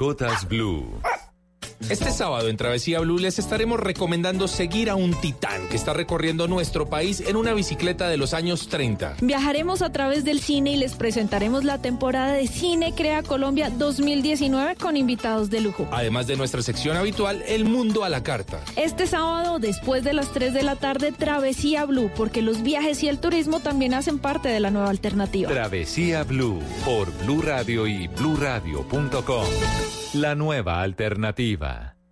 Mascotas Blue. Este sábado en Travesía Blue les estaremos recomendando seguir a un titán que está recorriendo nuestro país en una bicicleta de los años 30. Viajaremos a través del cine y les presentaremos la temporada de Cine Crea Colombia 2019 con invitados de lujo. Además de nuestra sección habitual, El Mundo a la Carta. Este sábado, después de las 3 de la tarde, Travesía Blue, porque los viajes y el turismo también hacen parte de la nueva alternativa. Travesía Blue por Blue Radio y bluradio.com. La nueva alternativa.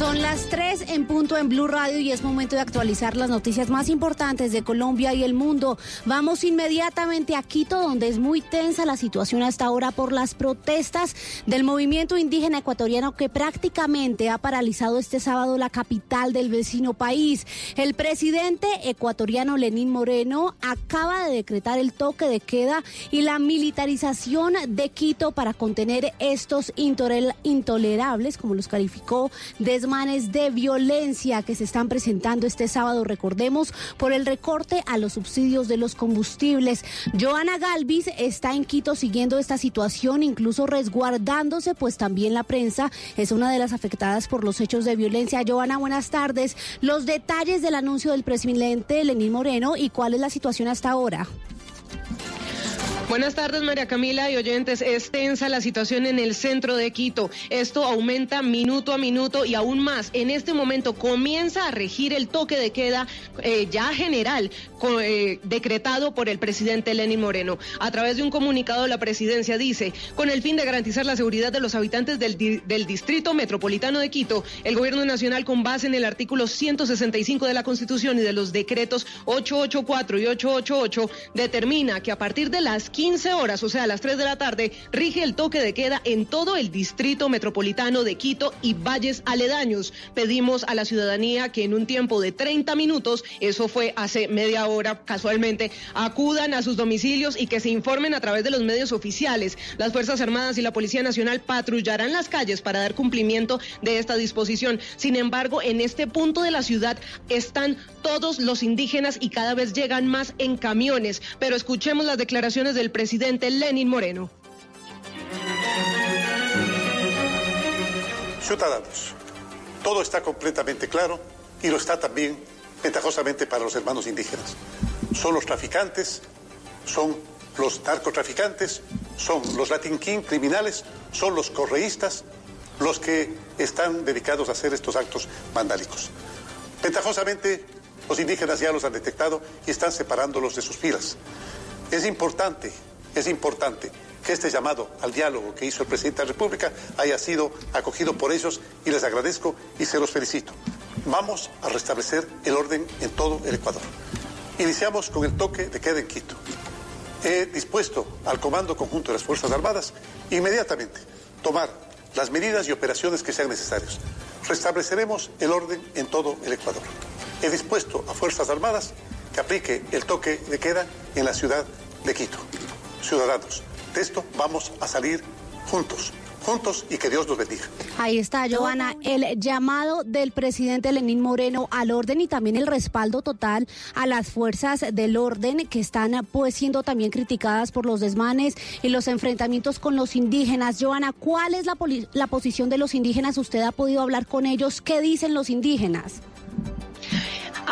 Son las 3 en punto en Blue Radio y es momento de actualizar las noticias más importantes de Colombia y el mundo. Vamos inmediatamente a Quito, donde es muy tensa la situación hasta ahora por las protestas del movimiento indígena ecuatoriano que prácticamente ha paralizado este sábado la capital del vecino país. El presidente ecuatoriano Lenín Moreno acaba de decretar el toque de queda y la militarización de Quito para contener estos intolerables, como los calificó, desmanes de violencia que se están presentando este sábado, recordemos, por el recorte a los subsidios de los combustibles. Joana Galvis está en Quito siguiendo esta situación, incluso resguardándose, pues también la prensa es una de las afectadas por los hechos de violencia. Joana, buenas tardes. Los detalles del anuncio del presidente Lenín Moreno y cuál es la situación hasta ahora. Buenas tardes, María Camila y oyentes. Es tensa la situación en el centro de Quito. Esto aumenta minuto a minuto y aún más. En este momento comienza a regir el toque de queda eh, ya general eh, decretado por el presidente Lenín Moreno. A través de un comunicado, la presidencia dice, con el fin de garantizar la seguridad de los habitantes del, del Distrito Metropolitano de Quito, el Gobierno Nacional, con base en el artículo 165 de la Constitución y de los decretos 884 y 888, determina que a partir de las 15 horas, o sea, a las 3 de la tarde, rige el toque de queda en todo el distrito metropolitano de Quito y valles aledaños. Pedimos a la ciudadanía que en un tiempo de 30 minutos, eso fue hace media hora casualmente, acudan a sus domicilios y que se informen a través de los medios oficiales. Las Fuerzas Armadas y la Policía Nacional patrullarán las calles para dar cumplimiento de esta disposición. Sin embargo, en este punto de la ciudad están todos los indígenas y cada vez llegan más en camiones. Pero escuchemos las declaraciones del presidente Lenin Moreno. Ciudadanos, todo está completamente claro y lo está también ventajosamente para los hermanos indígenas. Son los traficantes, son los narcotraficantes, son los Latin King criminales, son los correístas los que están dedicados a hacer estos actos vandálicos. Ventajosamente, los indígenas ya los han detectado y están separándolos de sus filas. Es importante, es importante que este llamado al diálogo que hizo el presidente de la República haya sido acogido por ellos y les agradezco y se los felicito. Vamos a restablecer el orden en todo el Ecuador. Iniciamos con el toque de queda en Quito. He dispuesto al Comando Conjunto de las Fuerzas Armadas inmediatamente tomar las medidas y operaciones que sean necesarias. Restableceremos el orden en todo el Ecuador. He dispuesto a Fuerzas Armadas que aplique el toque de queda en la ciudad de Quito. Ciudadanos, de esto vamos a salir juntos juntos y que Dios los bendiga. Ahí está, Joana, el llamado del presidente Lenín Moreno al orden y también el respaldo total a las fuerzas del orden que están pues siendo también criticadas por los desmanes y los enfrentamientos con los indígenas. Joana, ¿cuál es la, la posición de los indígenas? ¿Usted ha podido hablar con ellos? ¿Qué dicen los indígenas?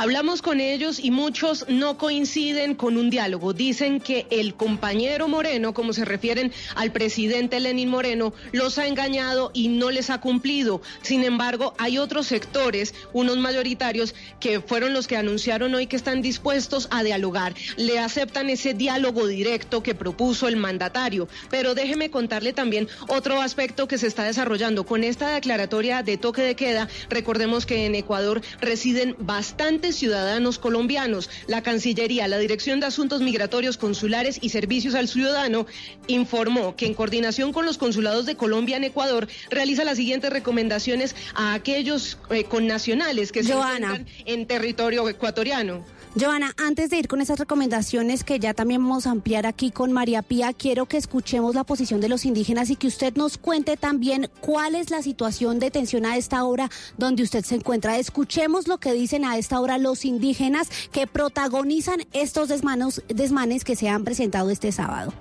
Hablamos con ellos y muchos no coinciden con un diálogo. Dicen que el compañero Moreno, como se refieren al presidente Lenín Moreno, los ha engañado y no les ha cumplido. Sin embargo, hay otros sectores, unos mayoritarios, que fueron los que anunciaron hoy que están dispuestos a dialogar. Le aceptan ese diálogo directo que propuso el mandatario. Pero déjeme contarle también otro aspecto que se está desarrollando. Con esta declaratoria de toque de queda, recordemos que en Ecuador residen bastantes ciudadanos colombianos. La Cancillería, la Dirección de Asuntos Migratorios Consulares y Servicios al Ciudadano informó que en coordinación con los consulados de Colombia en Ecuador realiza las siguientes recomendaciones a aquellos eh, connacionales que se encuentran en territorio ecuatoriano. Joana, antes de ir con esas recomendaciones que ya también vamos a ampliar aquí con María Pía, quiero que escuchemos la posición de los indígenas y que usted nos cuente también cuál es la situación de tensión a esta hora donde usted se encuentra. Escuchemos lo que dicen a esta hora los indígenas que protagonizan estos desmanos, desmanes que se han presentado este sábado.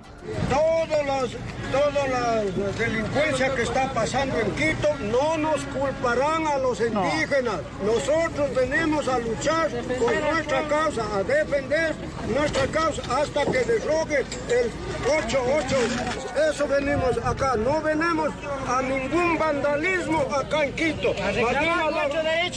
Todas las, toda la delincuencia que está pasando en Quito no nos culparán a los indígenas. Nosotros venimos a luchar por nuestra causa, a defender nuestra causa hasta que derrogue el 8-8. Eso venimos acá. No venimos a ningún vandalismo acá en Quito.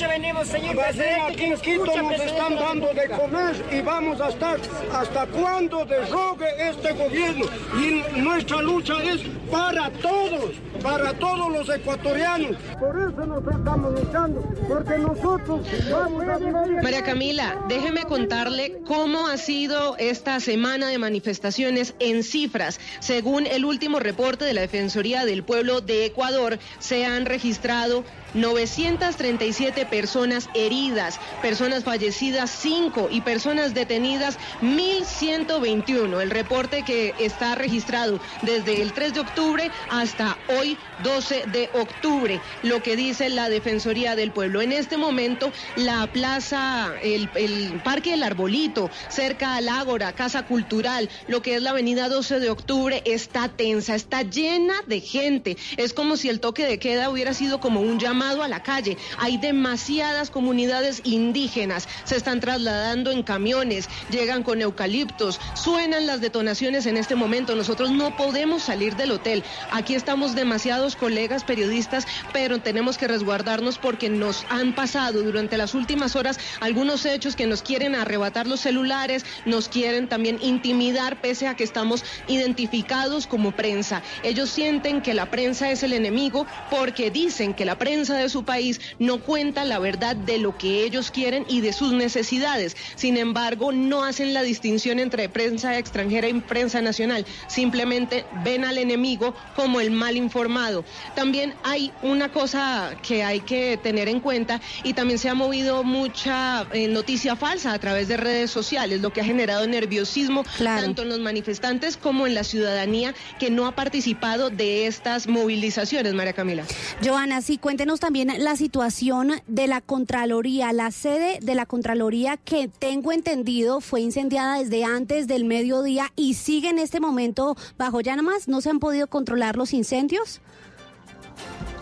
venimos, señor Aquí en Quito nos están dando de comer y vamos a estar hasta cuando derrogue este gobierno. Y nuestra lucha es para todos, para todos los ecuatorianos. Por eso nos estamos luchando, porque nosotros vamos a vivir. María Camila, déjeme contarle cómo ha sido esta semana de manifestaciones en cifras. Según el último reporte de la Defensoría del Pueblo de Ecuador, se han registrado 937 personas heridas, personas fallecidas 5 y personas detenidas 1121. El reporte que está registrado desde el 3 de octubre hasta hoy 12 de octubre, lo que dice la Defensoría del Pueblo. En este momento la plaza, el, el Parque del Arbolito, cerca al Ágora, Casa Cultural, lo que es la avenida 12 de octubre, está tensa, está llena de gente. Es como si el toque de queda hubiera sido como un llamado a la calle. Hay demasiadas comunidades indígenas, se están trasladando en camiones, llegan con eucaliptos, suenan las detonaciones en este momento. Nosotros no podemos salir del hotel. Aquí estamos demasiados colegas periodistas, pero tenemos que resguardarnos porque nos han pasado durante las últimas horas algunos hechos que nos quieren arrebatar los celulares, nos quieren también intimidar pese a que estamos identificados como prensa. Ellos sienten que la prensa es el enemigo porque dicen que la prensa de su país no cuenta la verdad de lo que ellos quieren y de sus necesidades. Sin embargo, no hacen la distinción entre prensa extranjera y prensa nacional. Simplemente ven al enemigo como el mal informado. También hay una cosa que hay que tener en cuenta y también se ha movido mucha eh, noticia falsa a través de redes sociales, lo que ha generado nerviosismo tanto en los manifestantes como en la ciudadanía que no ha participado de estas movilizaciones, María Camila. Joana, sí, cuéntenos también la situación de la Contraloría, la sede de la Contraloría que tengo entendido fue incendiada desde antes del mediodía y sigue en este momento bajo llamas. ¿No se han podido controlar los incendios?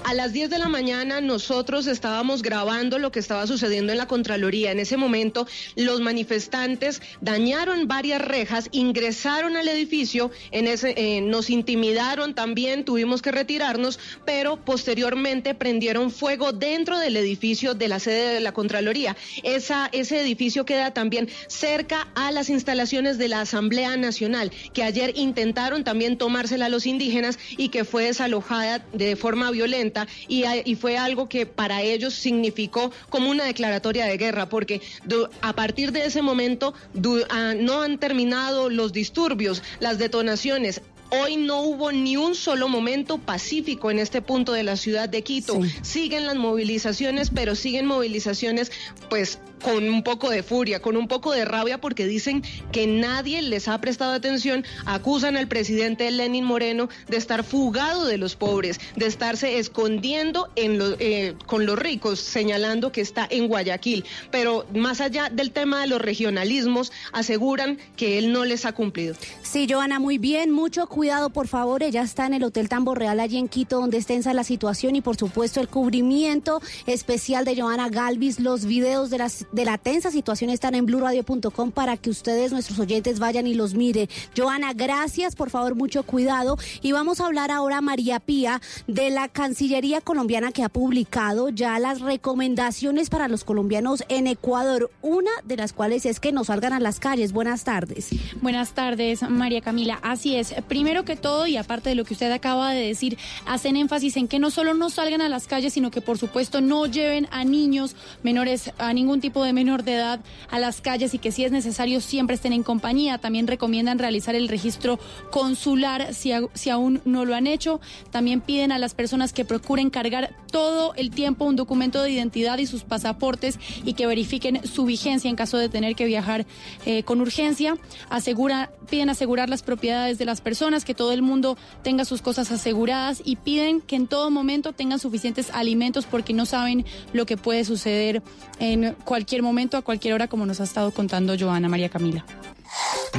A las 10 de la mañana nosotros estábamos grabando lo que estaba sucediendo en la Contraloría. En ese momento los manifestantes dañaron varias rejas, ingresaron al edificio, eh, nos intimidaron también, tuvimos que retirarnos, pero posteriormente prendieron fuego dentro del edificio de la sede de la Contraloría. Esa, ese edificio queda también cerca a las instalaciones de la Asamblea Nacional, que ayer intentaron también tomársela a los indígenas y que fue desalojada de forma violenta y, fue algo que para ellos significó como una declaratoria de guerra, porque a partir de ese momento ah, no han terminado los disturbios, las detonaciones. Hoy no hubo ni un solo momento pacífico en este punto de la ciudad de Quito. Siguen las movilizaciones, pero siguen movilizaciones pues con un poco de furia, con un poco de rabia porque dicen que nadie les ha prestado atención, acusan al presidente Lenin Moreno de estar fugado de los pobres, de estarse escondiendo en eh, con los ricos, señalando que está en Guayaquil. Pero más allá del tema de los regionalismos, aseguran que él no les ha cumplido. Sí, Joana, muy bien, mucho cuidado, por favor. Ella está en el Hotel Tambo Real allí en Quito, donde está tensa la situación y, por supuesto, el cubrimiento especial de Joana Galvis, los videos de las de la tensa situación están en blurradio.com para que ustedes, nuestros oyentes, vayan y los mire. Joana, gracias, por favor, mucho cuidado. Y vamos a hablar ahora, María Pía, de la Cancillería colombiana que ha publicado ya las recomendaciones para los colombianos en Ecuador, una de las cuales es que no salgan a las calles. Buenas tardes. Buenas tardes, María Camila. Así es. Primero que todo, y aparte de lo que usted acaba de decir, hacen énfasis en que no solo no salgan a las calles, sino que por supuesto no lleven a niños menores, a ningún tipo de menor de edad a las calles y que si es necesario siempre estén en compañía. También recomiendan realizar el registro consular si, si aún no lo han hecho. También piden a las personas que procuren cargar todo el tiempo un documento de identidad y sus pasaportes y que verifiquen su vigencia en caso de tener que viajar eh, con urgencia. Asegura, piden asegurar las propiedades de las personas, que todo el mundo tenga sus cosas aseguradas y piden que en todo momento tengan suficientes alimentos porque no saben lo que puede suceder en cualquier momento, a cualquier hora, como nos ha estado contando Joana María Camila.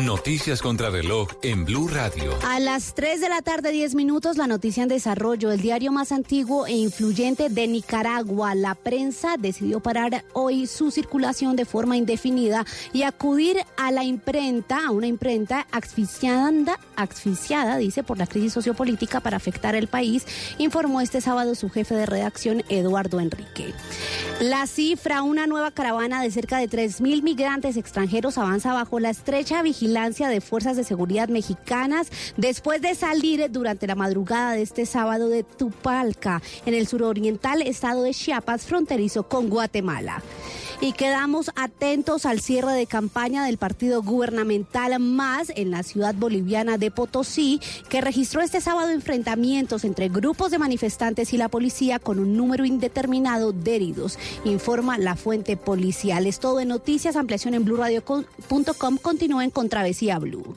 Noticias contra reloj en Blue Radio. A las 3 de la tarde, 10 minutos, la noticia en desarrollo. El diario más antiguo e influyente de Nicaragua, la prensa, decidió parar hoy su circulación de forma indefinida y acudir a la imprenta, a una imprenta asfixiada, asfixiada, dice, por la crisis sociopolítica para afectar el país, informó este sábado su jefe de redacción, Eduardo Enrique. La cifra, una nueva caravana de cerca de 3.000 migrantes extranjeros avanza bajo la estrecha vigilancia de fuerzas de seguridad mexicanas después de salir durante la madrugada de este sábado de Tupalca, en el suroriental estado de Chiapas, fronterizo con Guatemala. Y quedamos atentos al cierre de campaña del partido gubernamental Más en la ciudad boliviana de Potosí, que registró este sábado enfrentamientos entre grupos de manifestantes y la policía con un número indeterminado de heridos, informa la fuente policial. Es todo en noticias, ampliación en blurradio.com. Continúen con Travesía Blue.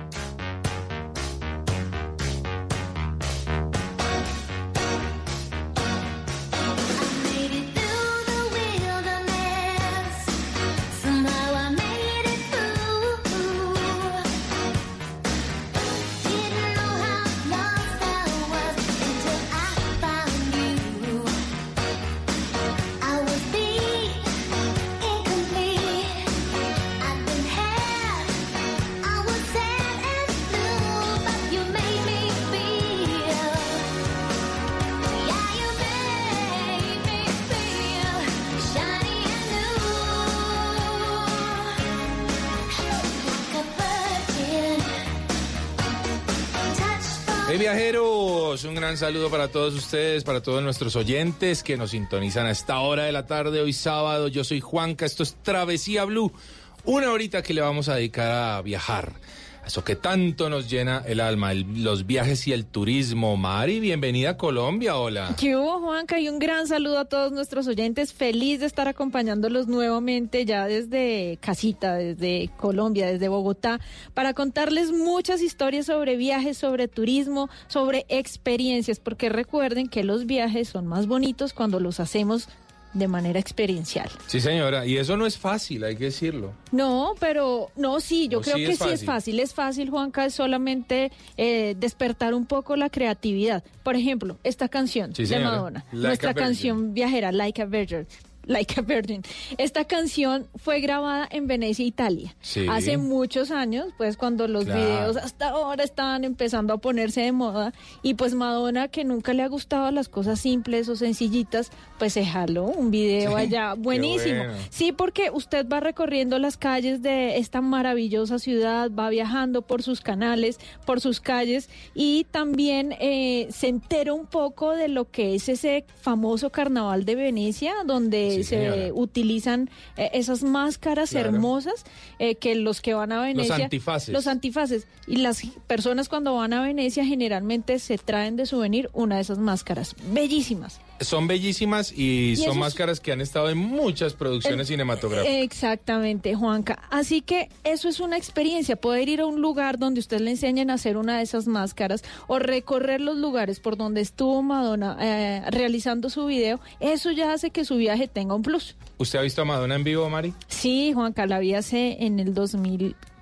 Viajeros, un gran saludo para todos ustedes, para todos nuestros oyentes que nos sintonizan a esta hora de la tarde, hoy sábado. Yo soy Juanca, esto es Travesía Blue, una horita que le vamos a dedicar a viajar. Eso que tanto nos llena el alma, el- los viajes y el turismo. Mari, bienvenida a Colombia, hola. ¿Qué hubo, Juanca? Y un gran saludo a todos nuestros oyentes. Feliz de estar acompañándolos nuevamente ya desde casita, desde Colombia, desde Bogotá, para contarles muchas historias sobre viajes, sobre turismo, sobre experiencias, porque recuerden que los viajes son más bonitos cuando los hacemos de manera experiencial. Sí, señora, y eso no es fácil, hay que decirlo. No, pero no, sí, yo No, creo sí que es sí es fácil. Es fácil, Juanca, es solamente eh, despertar un poco la creatividad. Por ejemplo, esta canción Sí, de. Madonna, Like nuestra canción viajera, Like a Virgin. Like a Virgin. Esta canción fue grabada en Venecia, Italia. Sí. Hace muchos años, pues cuando los Claro. videos hasta ahora estaban empezando a ponerse de moda y pues Madonna, que nunca le ha gustado las cosas simples o sencillitas, pues se jaló un video Sí, allá buenísimo. bueno. Sí, porque usted va recorriendo las calles de esta maravillosa ciudad, va viajando por sus canales, por sus calles y también eh, se entera un poco de lo que es ese famoso carnaval de Venecia, donde Sí, se utilizan eh, esas máscaras Claro. hermosas eh, que los que van a Venecia... antifaces. Los antifaces. Y las personas cuando van a Venecia generalmente se traen de souvenir una de esas máscaras. Bellísimas. Son bellísimas y, Y son esos- máscaras que han estado en muchas producciones cinematográficas. Exactamente, Juanca. Así que eso es una experiencia, poder ir a un lugar donde usted le enseñen a hacer una de esas máscaras o recorrer los lugares por donde estuvo Madonna eh, realizando su video, eso ya hace que su viaje tenga un plus. ¿Usted ha visto a Madonna en vivo, Mari? Sí, Juanca, la vi hace en el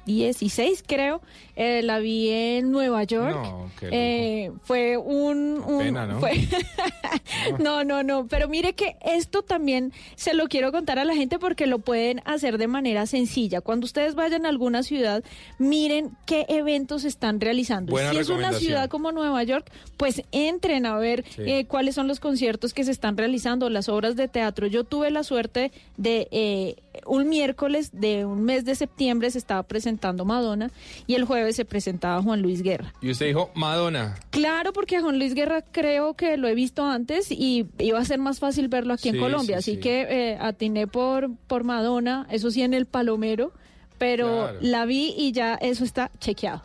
2016, creo. Eh, la vi en Nueva York. No, qué Eh, fue un... un- Pena, ¿no? fue- no, no, no. Pero mire que esto también se lo quiero contar a la gente porque lo pueden hacer de manera sencilla. Cuando ustedes vayan a alguna ciudad, miren qué eventos están realizando. Buena si es una ciudad como Nueva York, pues entren a ver Sí. eh, cuáles son los conciertos que se están realizando, las obras de teatro. Yo tuve la suerte de eh, un miércoles de un mes de septiembre se estaba presentando Madonna y el jueves se presentaba Juan Luis Guerra. Y usted dijo, Madonna. Claro, porque a Juan Luis Guerra creo que lo he visto antes y iba a ser más fácil verlo aquí en Colombia. sí, así sí. que eh, atiné por, por Madonna, eso sí en el Palomero, pero Claro. la vi y ya eso está chequeado.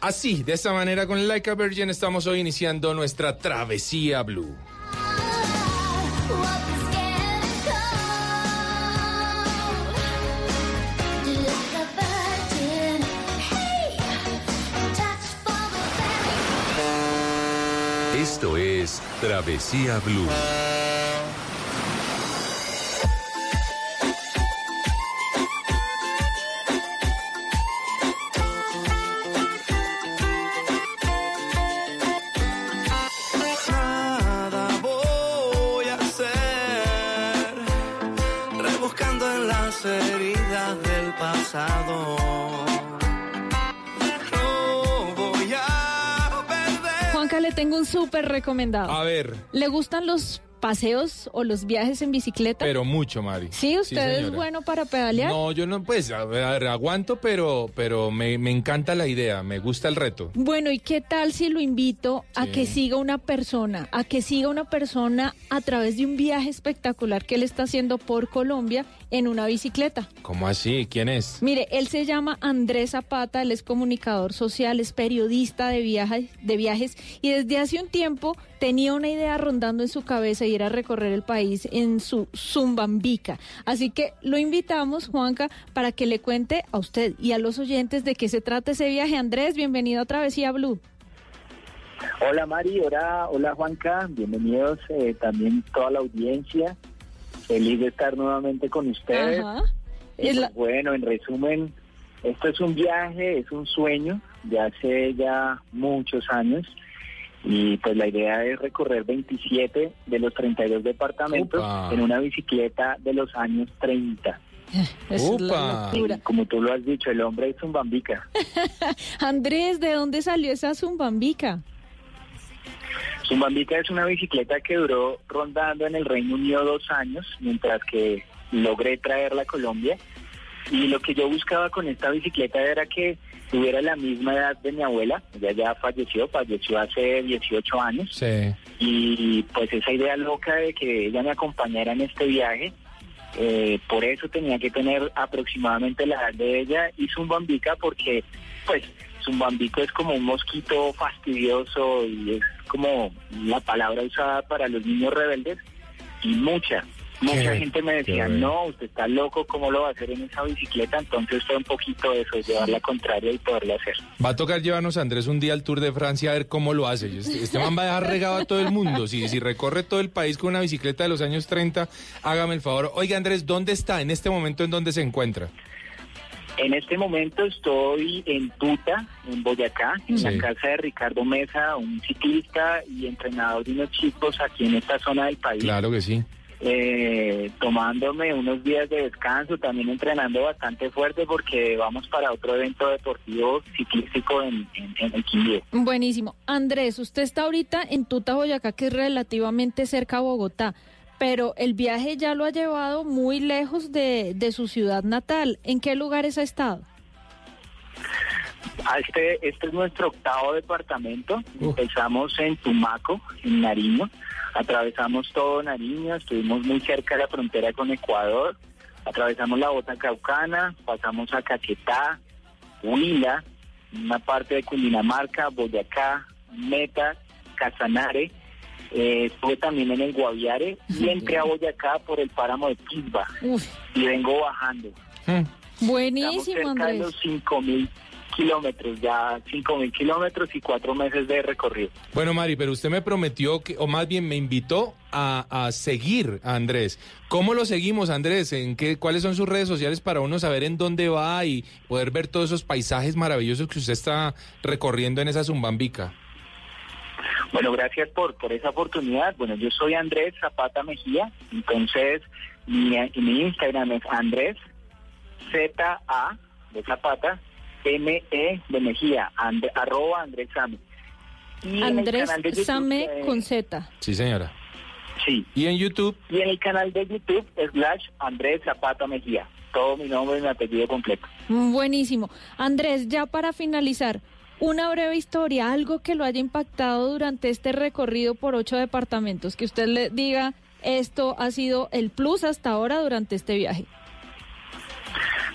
Así, de esta manera, con Like a Virgin, estamos hoy iniciando nuestra travesía blue. Travesía Blue. Voy a hacer, rebuscando en las heridas del pasado. Le tengo un súper recomendado. A ver, ¿Le gustan los paseos o los viajes en bicicleta? pero mucho, Mari. sí, usted es bueno para pedalear. No, yo no, pues, a ver, a ver, aguanto, pero, pero me, me encanta la idea, me gusta el reto. Bueno, ¿y qué tal si lo invito a que siga una persona, a que siga una persona a través de un viaje espectacular que él está haciendo por Colombia en una bicicleta? ¿Cómo así? ¿Quién es? Mire, él se llama Andrés Zapata, él es comunicador social, es periodista de viajes, de viajes y desde hace un tiempo tenía una idea rondando en su cabeza y era recorrer el país en su Zumbambica. Así que lo invitamos, Juanca, para que le cuente a usted y a los oyentes de qué se trata ese viaje. Andrés, bienvenido a Travesía Blue. Hola Mari, hola, hola Juanca, bienvenidos eh, también toda la audiencia. Feliz de estar nuevamente con ustedes. Ajá. Y Es pues, la- bueno, en resumen, esto es un viaje, es un sueño de hace ya muchos años. Y pues la idea es recorrer 27 de los 32 departamentos en una bicicleta de los años 30. es la Upa. Y locura. como tú lo has dicho, el hombre es un bambica. Andrés, ¿de dónde salió esa Zumbambica? Zumbambica es una bicicleta que duró rondando en el Reino Unido dos años, mientras que logré traerla a Colombia. Y lo que yo buscaba con esta bicicleta era que tuviera la misma edad de mi abuela. Ella ya falleció, falleció hace 18 años. Sí. Y pues esa idea loca de que ella me acompañara en este viaje, eh, por eso tenía que tener aproximadamente la edad de ella y Zumbambica porque pues Zumbambico es como un mosquito fastidioso y es como la palabra usada para los niños rebeldes y mucha, mucha Qué- gente me decía, no, usted está loco, ¿cómo lo va a hacer en esa bicicleta? Entonces fue un poquito eso, llevar la contraria y poderlo hacer. Va a tocar llevarnos a Andrés un día al Tour de Francia a ver cómo lo hace. Este, este man va a dejar regado a todo el mundo. Si, si recorre todo el país con una bicicleta de los años 30, hágame el favor. Oiga, Andrés, ¿dónde está en este momento en dónde se encuentra? En este momento estoy en Tuta, en Boyacá, en Sí. la casa de Ricardo Mesa, un ciclista y entrenador de unos chicos aquí en esta zona del país. Claro que sí. eh, tomándome unos días de descanso, también entrenando bastante fuerte porque vamos para otro evento deportivo ciclístico en, en, en el Quindío. Buenísimo. Andrés, usted está ahorita en Tuta, Boyacá, que es relativamente cerca a Bogotá, pero el viaje ya lo ha llevado muy lejos de, de su ciudad natal. ¿En qué lugares ha estado? Ah, Este, este es nuestro octavo departamento. Empezamos en Tumaco, en Nariño. Atravesamos todo Nariño, estuvimos muy cerca de la frontera con Ecuador. Atravesamos la bota caucana, pasamos a Caquetá, Huila, una parte de Cundinamarca, Boyacá, Meta, Casanare. Eh, estuve también en el Guaviare y entré a Boyacá por el páramo de Quisba. Y vengo bajando. Buenísimo, Estamos cerca de Andrés. los 5 mil kilómetros, ya 5 mil kilómetros y cuatro meses de recorrido. Bueno, Mari, pero usted me prometió, que, o más bien me invitó a, a seguir a Andrés. ¿Cómo lo seguimos, Andrés? ¿En qué, ¿Cuáles son sus redes sociales para uno saber en dónde va y poder ver todos esos paisajes maravillosos que usted está recorriendo en esa Zumbambica? Bueno, gracias por, por esa oportunidad. Bueno, yo soy Andrés Zapata Mejía, entonces mi, mi Instagram es Andrés Z-A de Zapata M-E de Mejía, and- arroba Andrés Same. Y Andrés canal de YouTube, Same eh, con Z. Sí, señora. Sí. ¿Y en YouTube? Y en el canal de YouTube, slash Andrés Zapata Mejía. Todo mi nombre y mi apellido completo. Buenísimo. Andrés, ya para finalizar, una breve historia, algo que lo haya impactado durante este recorrido por ocho departamentos, que usted le diga, esto ha sido el plus hasta ahora durante este viaje.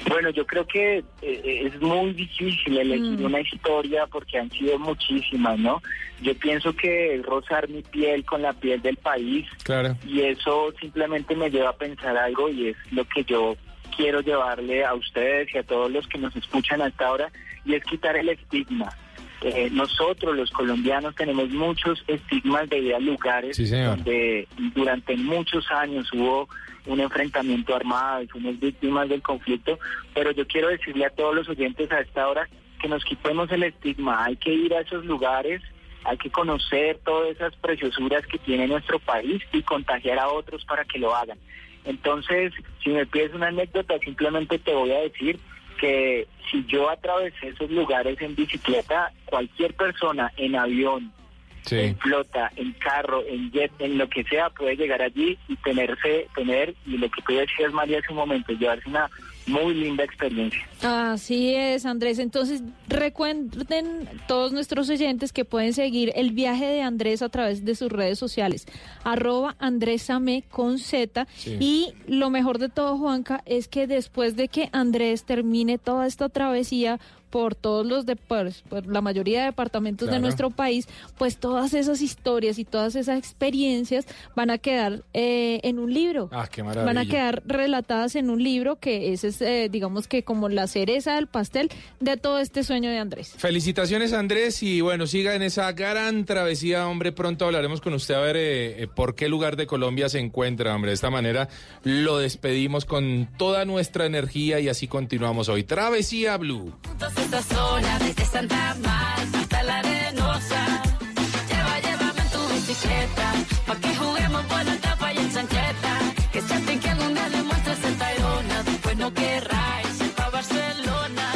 Bueno, yo creo que eh, eh, es muy difícil elegir Mm. una historia porque han sido muchísimas, ¿no? Yo pienso que es rozar mi piel con la piel del país Claro. y eso simplemente me lleva a pensar algo y es lo que yo quiero llevarle a ustedes y a todos los que nos escuchan hasta ahora y es quitar el estigma. Eh, nosotros los colombianos tenemos muchos estigmas de ir a lugares Sí, donde durante muchos años hubo un enfrentamiento armado y fuimos víctimas del conflicto, pero yo quiero decirle a todos los oyentes a esta hora que nos quitemos el estigma, hay que ir a esos lugares, hay que conocer todas esas preciosuras que tiene nuestro país y contagiar a otros para que lo hagan. Entonces, si me pides una anécdota, simplemente te voy a decir que si yo atravesé esos lugares en bicicleta, cualquier persona en avión, en flota, en carro, en jet, en lo que sea, puede llegar allí y tenerse, tener, y lo que tú decías, María, hace un momento, llevarse una muy linda experiencia. Así es, Andrés. Entonces, recuerden todos nuestros oyentes que pueden seguir el viaje de Andrés a través de sus redes sociales, arroba Andrés Same con Z. Sí. Y lo mejor de todo, Juanca, es que después de que Andrés termine toda esta travesía por todos los de, pues, por la mayoría de departamentos de nuestro país, pues todas esas historias y todas esas experiencias van a quedar eh, en un libro. Ah, qué Van a maravilla. quedar relatadas en un libro que ese es, eh, digamos que como la cereza del pastel de todo este sueño de Andrés. Felicitaciones Andrés y bueno, siga en esa gran travesía, hombre, pronto hablaremos con usted a ver eh, eh, por qué lugar de Colombia se encuentra, hombre. De esta manera lo despedimos con toda nuestra energía y así continuamos hoy. Travesía Blue. Esta zona, desde Santa Marta hasta la arenosa. Lleva, llévame en tu bicicleta, pa' que juguemos por la tapa y en chancleta. Que sienten que algún día demuestres en Tayrona, después no querráis ir pa' Barcelona.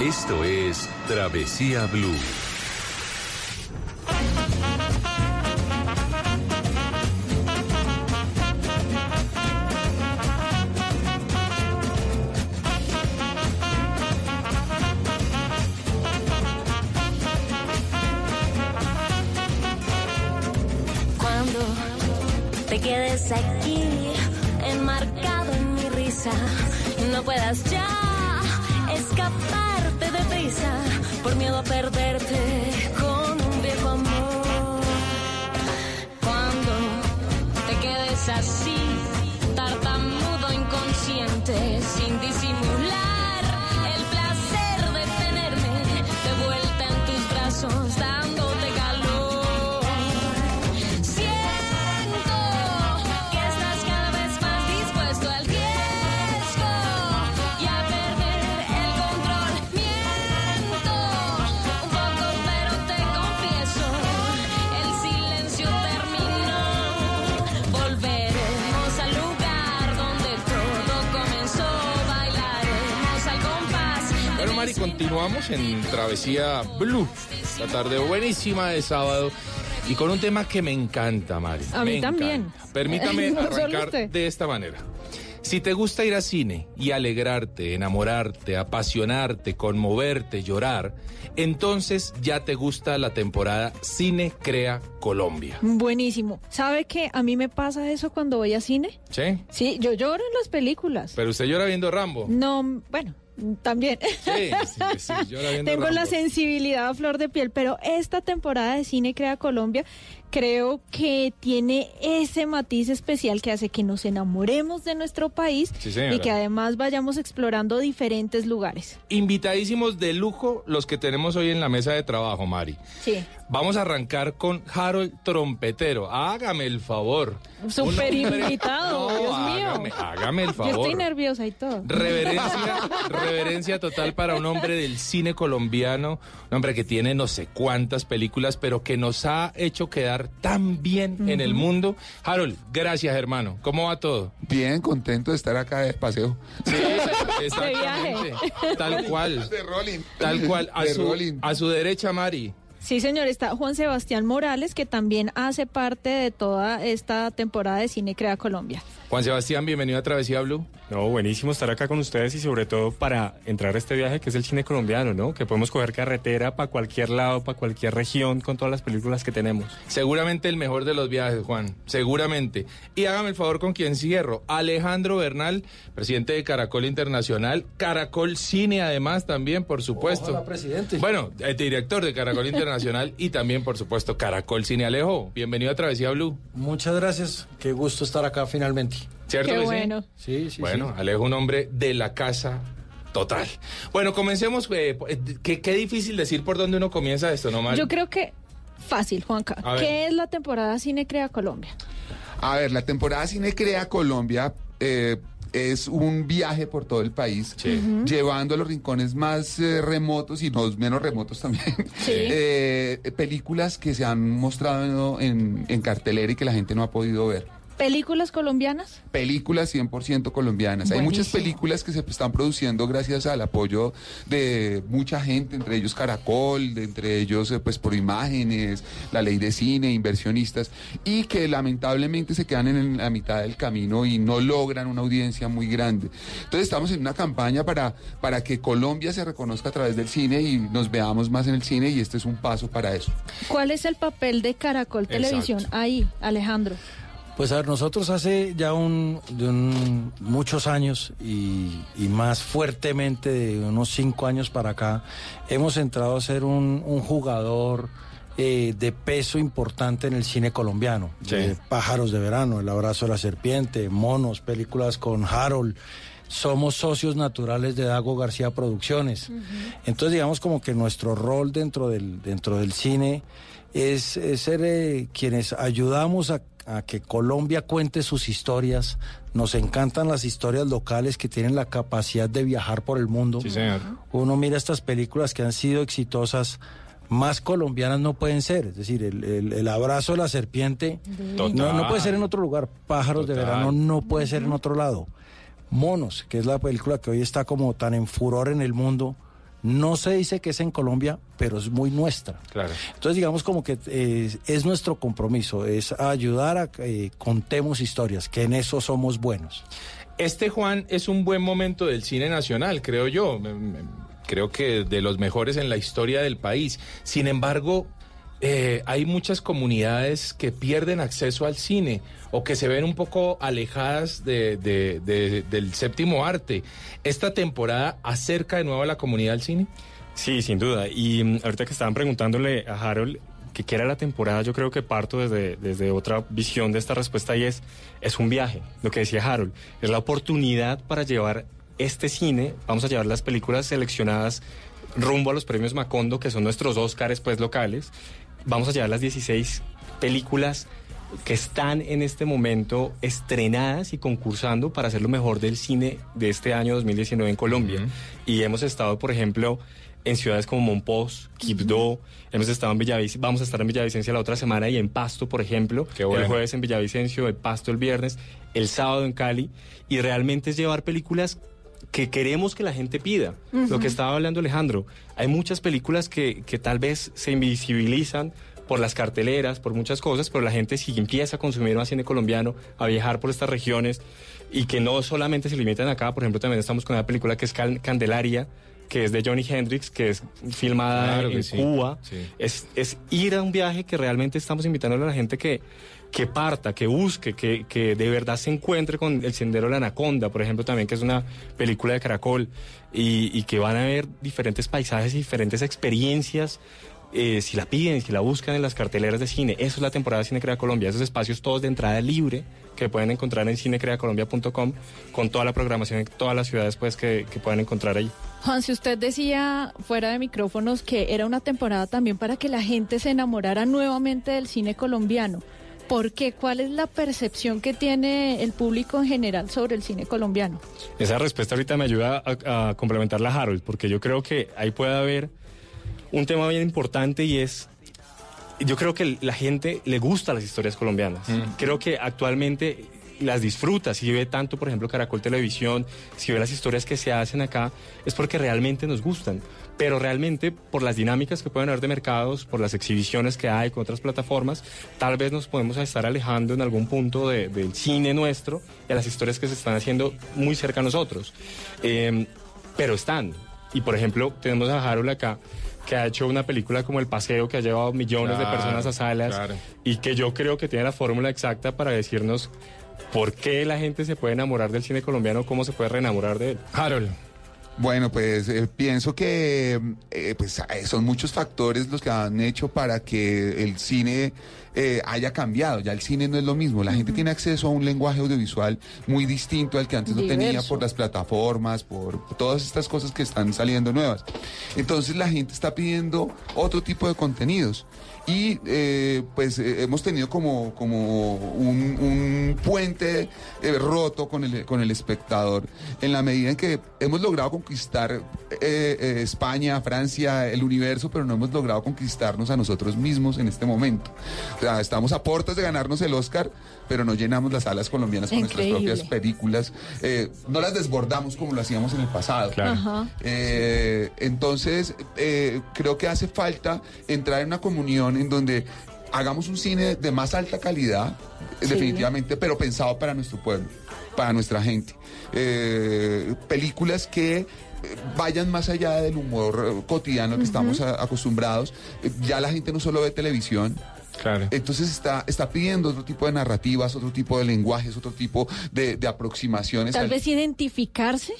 Esto es Travesía Blue. Te quedes aquí, enmarcado en mi risa, no puedas ya escaparte de prisa por miedo a perderte con un viejo amor. Cuando te quedes así, continuamos en Travesía Blue. La tarde buenísima de sábado. Y con un tema que me encanta, Mari. A me mí también. encanta. Permítame No arrancar de esta manera. Si te gusta ir a cine y alegrarte, enamorarte, apasionarte, conmoverte, llorar, entonces ya te gusta la temporada Cine Crea Colombia. Buenísimo. ¿Sabe que a mí me pasa eso cuando voy a cine? ¿Sí? Sí, yo lloro en las películas. Pero usted llora viendo Rambo. No, bueno, también. Sí, sí, sí, llora viendo Tengo la sensibilidad a flor de piel, pero esta temporada de Cine Crea Colombia creo que tiene ese matiz especial que hace que nos enamoremos de nuestro país Sí, y que además vayamos explorando diferentes lugares. Invitadísimos de lujo los que tenemos hoy en la mesa de trabajo, Mari. Sí. Vamos a arrancar con Harold Trompetero. Hágame el favor. Hombre- invitado, No, Dios mío. Hágame, el Yo favor. estoy nerviosa y todo. Reverencia, reverencia total para un hombre del cine colombiano, un hombre que tiene no sé cuántas películas, pero que nos ha hecho quedar tan bien en el mundo. Harold, gracias hermano. ¿Cómo va todo? Bien, contento de estar acá de paseo. Sí, exactamente. Tal cual. De rolling. Tal cual. A De su, rolling. a su derecha, Mari. Sí, señor, está Juan Sebastián Morales, que también hace parte de toda esta temporada de Cine Crea Colombia. Juan Sebastián, bienvenido a Travesía Blue. No, buenísimo estar acá con ustedes y sobre todo para entrar a este viaje que es el cine colombiano, ¿no? Que podemos coger carretera para cualquier lado, para cualquier región con todas las películas que tenemos. Seguramente el mejor de los viajes, Juan. Seguramente. Y hágame el favor con quien cierro. Alejandro Bernal, presidente de Caracol Internacional. Caracol Cine, además, también, por supuesto. Ojalá, presidente. Bueno, eh, director de Caracol Internacional y también, por supuesto, Caracol Cine. Alejo, bienvenido a Travesía Blue. Muchas gracias. Qué gusto estar acá finalmente. ¿Cierto Qué que bueno. Sí, sí, Bueno, sí. Alejo, un hombre de la casa total. Bueno, comencemos. eh, eh, qué, qué difícil decir por dónde uno comienza esto, ¿no, Mari? Yo creo que fácil, Juanca. ¿Qué es la temporada Cine Crea Colombia? A ver, la temporada Cine Crea Colombia eh, es un viaje por todo el país, llevando a los rincones más eh, remotos y los menos remotos también, eh, películas que se han mostrado en, en cartelera y que la gente no ha podido ver. ¿Películas colombianas? Películas 100% colombianas. Hay muchas películas que se están produciendo gracias al apoyo de mucha gente, entre ellos Caracol, de entre ellos eh, pues por imágenes, la ley de cine, inversionistas, y que lamentablemente se quedan en la mitad del camino y no logran una audiencia muy grande. Entonces estamos en una campaña para, para que Colombia se reconozca a través del cine y nos veamos más en el cine y este es un paso para eso. ¿Cuál es el papel de Caracol Exacto. Televisión ahí, Alejandro? Pues a ver, nosotros hace ya un, de un- muchos años y, y más fuertemente de unos cinco años para acá, hemos entrado a ser un, un jugador eh, de peso importante en el cine colombiano. De Pájaros de Verano, El Abrazo de la Serpiente, Monos, películas con Harold. Somos socios naturales de Dago García Producciones. Entonces digamos como que nuestro rol dentro del, dentro del cine es, es ser eh, quienes ayudamos a, a que Colombia cuente sus historias. Nos encantan las historias locales que tienen la capacidad de viajar por el mundo. Sí, señor. Uno mira estas películas que han sido exitosas. Más colombianas no pueden ser, es decir, el, el- el abrazo de la serpiente Total. no, no puede ser en otro lugar, Pájaros de verano no puede ser en otro lado. Monos, que es la película que hoy está como tan en furor en el mundo, no se dice que es en Colombia, pero es muy nuestra. Claro. Entonces digamos como que eh, es nuestro compromiso, es ayudar a que eh, contemos historias, que en eso somos buenos. Este, Juan, es un buen momento del cine nacional, creo yo. Me- me- Creo que de los mejores en la historia del país. Sin embargo, eh, hay muchas comunidades que pierden acceso al cine o que se ven un poco alejadas de- de- de- del séptimo arte. ¿Esta temporada acerca de nuevo a la comunidad al cine? Sí, sin duda. Y mm, ahorita que estaban preguntándole a Harold que qué era la temporada, yo creo que parto desde, desde otra visión de esta respuesta y es, es un viaje, lo que decía Harold, es la oportunidad para llevar este cine, vamos a llevar las películas seleccionadas rumbo a los premios Macondo, que son nuestros Óscares pues locales, vamos a llevar las 16 películas que están en este momento estrenadas y concursando para hacer lo mejor del cine de este año 2019 en Colombia. Y hemos estado, por ejemplo, en ciudades como Monpós, Quibdó, hemos estado en Villavicencio, vamos a estar en Villavicencio la otra semana y en Pasto, por ejemplo, bueno. el jueves en Villavicencio, el Pasto el viernes, el sábado en Cali, y realmente es llevar películas que queremos que la gente pida. Lo que estaba hablando Alejandro, hay muchas películas que, que tal vez se invisibilizan por las carteleras, por muchas cosas, pero la gente si empieza a consumir más cine colombiano, a viajar por estas regiones y que no solamente se limitan acá, por ejemplo, también estamos con una película que es Candelaria, que es de Johnny Hendrix, que es filmada Claro que en sí, Cuba. sí. Es, es ir a un viaje que realmente estamos invitando a la gente que, que parta, que busque, que, que de verdad se encuentre con El Sendero de la Anaconda, por ejemplo, también, que es una película de Caracol, y, que van a ver diferentes paisajes y diferentes experiencias. eh, si la piden, si la buscan en las carteleras de cine, eso es la temporada de Cine Crea Colombia, esos espacios todos de entrada libre que pueden encontrar en cinecreacolombia.com con toda la programación en todas las ciudades pues, que, que pueden encontrar ahí. Juan, si usted decía fuera de micrófonos que era una temporada también para que la gente se enamorara nuevamente del cine colombiano. ¿Por qué? ¿Cuál es la percepción que tiene el público en general sobre el cine colombiano? Esa respuesta ahorita me ayuda a, a complementar la Harold, porque yo creo que ahí puede haber un tema bien importante y es, yo creo que la gente le gusta las historias colombianas. Creo que actualmente las disfruta, si ve tanto, por ejemplo, Caracol Televisión, si ve las historias que se hacen acá, es porque realmente nos gustan. Pero realmente, por las dinámicas que pueden haber de mercados, por las exhibiciones que hay con otras plataformas, tal vez nos podemos estar alejando en algún punto de- del cine nuestro y a las historias que se están haciendo muy cerca a nosotros. Eh, pero están. Y por ejemplo, tenemos a Harold acá, que ha hecho una película como El Paseo, que ha llevado millones de personas a salas, claro. y que yo creo que tiene la fórmula exacta para decirnos por qué la gente se puede enamorar del cine colombiano, cómo se puede reenamorar de él. Harold. Bueno, pues eh, pienso que eh, pues, eh, son muchos factores los que han hecho para que el cine eh, haya cambiado. Ya el cine no es lo mismo. La gente tiene acceso a un lenguaje audiovisual muy distinto al que antes no tenía Diverso. por las plataformas, por todas estas cosas que están saliendo nuevas. Entonces la gente está pidiendo otro tipo de contenidos. Y eh, pues eh, hemos tenido como, como un, un puente eh, roto con el, con el espectador en la medida en que hemos logrado conquistar eh, eh, España, Francia, el universo, pero no hemos logrado conquistarnos a nosotros mismos en este momento. O sea, estamos a puertas de ganarnos el Oscar, pero no llenamos las salas colombianas con nuestras propias películas. Eh, no las desbordamos como lo hacíamos en el pasado. Ajá. Eh, entonces, eh, creo que hace falta entrar en una comunión en donde hagamos un cine de más alta calidad, Sí. definitivamente, pero pensado para nuestro pueblo, para nuestra gente. Eh, películas que eh, vayan más allá del humor eh, cotidiano que estamos a- acostumbrados. Ya la gente no solo ve televisión, Claro. entonces está, está pidiendo otro tipo de narrativas, otro tipo de lenguajes, otro tipo de, de aproximaciones. Tal al- vez identificarse.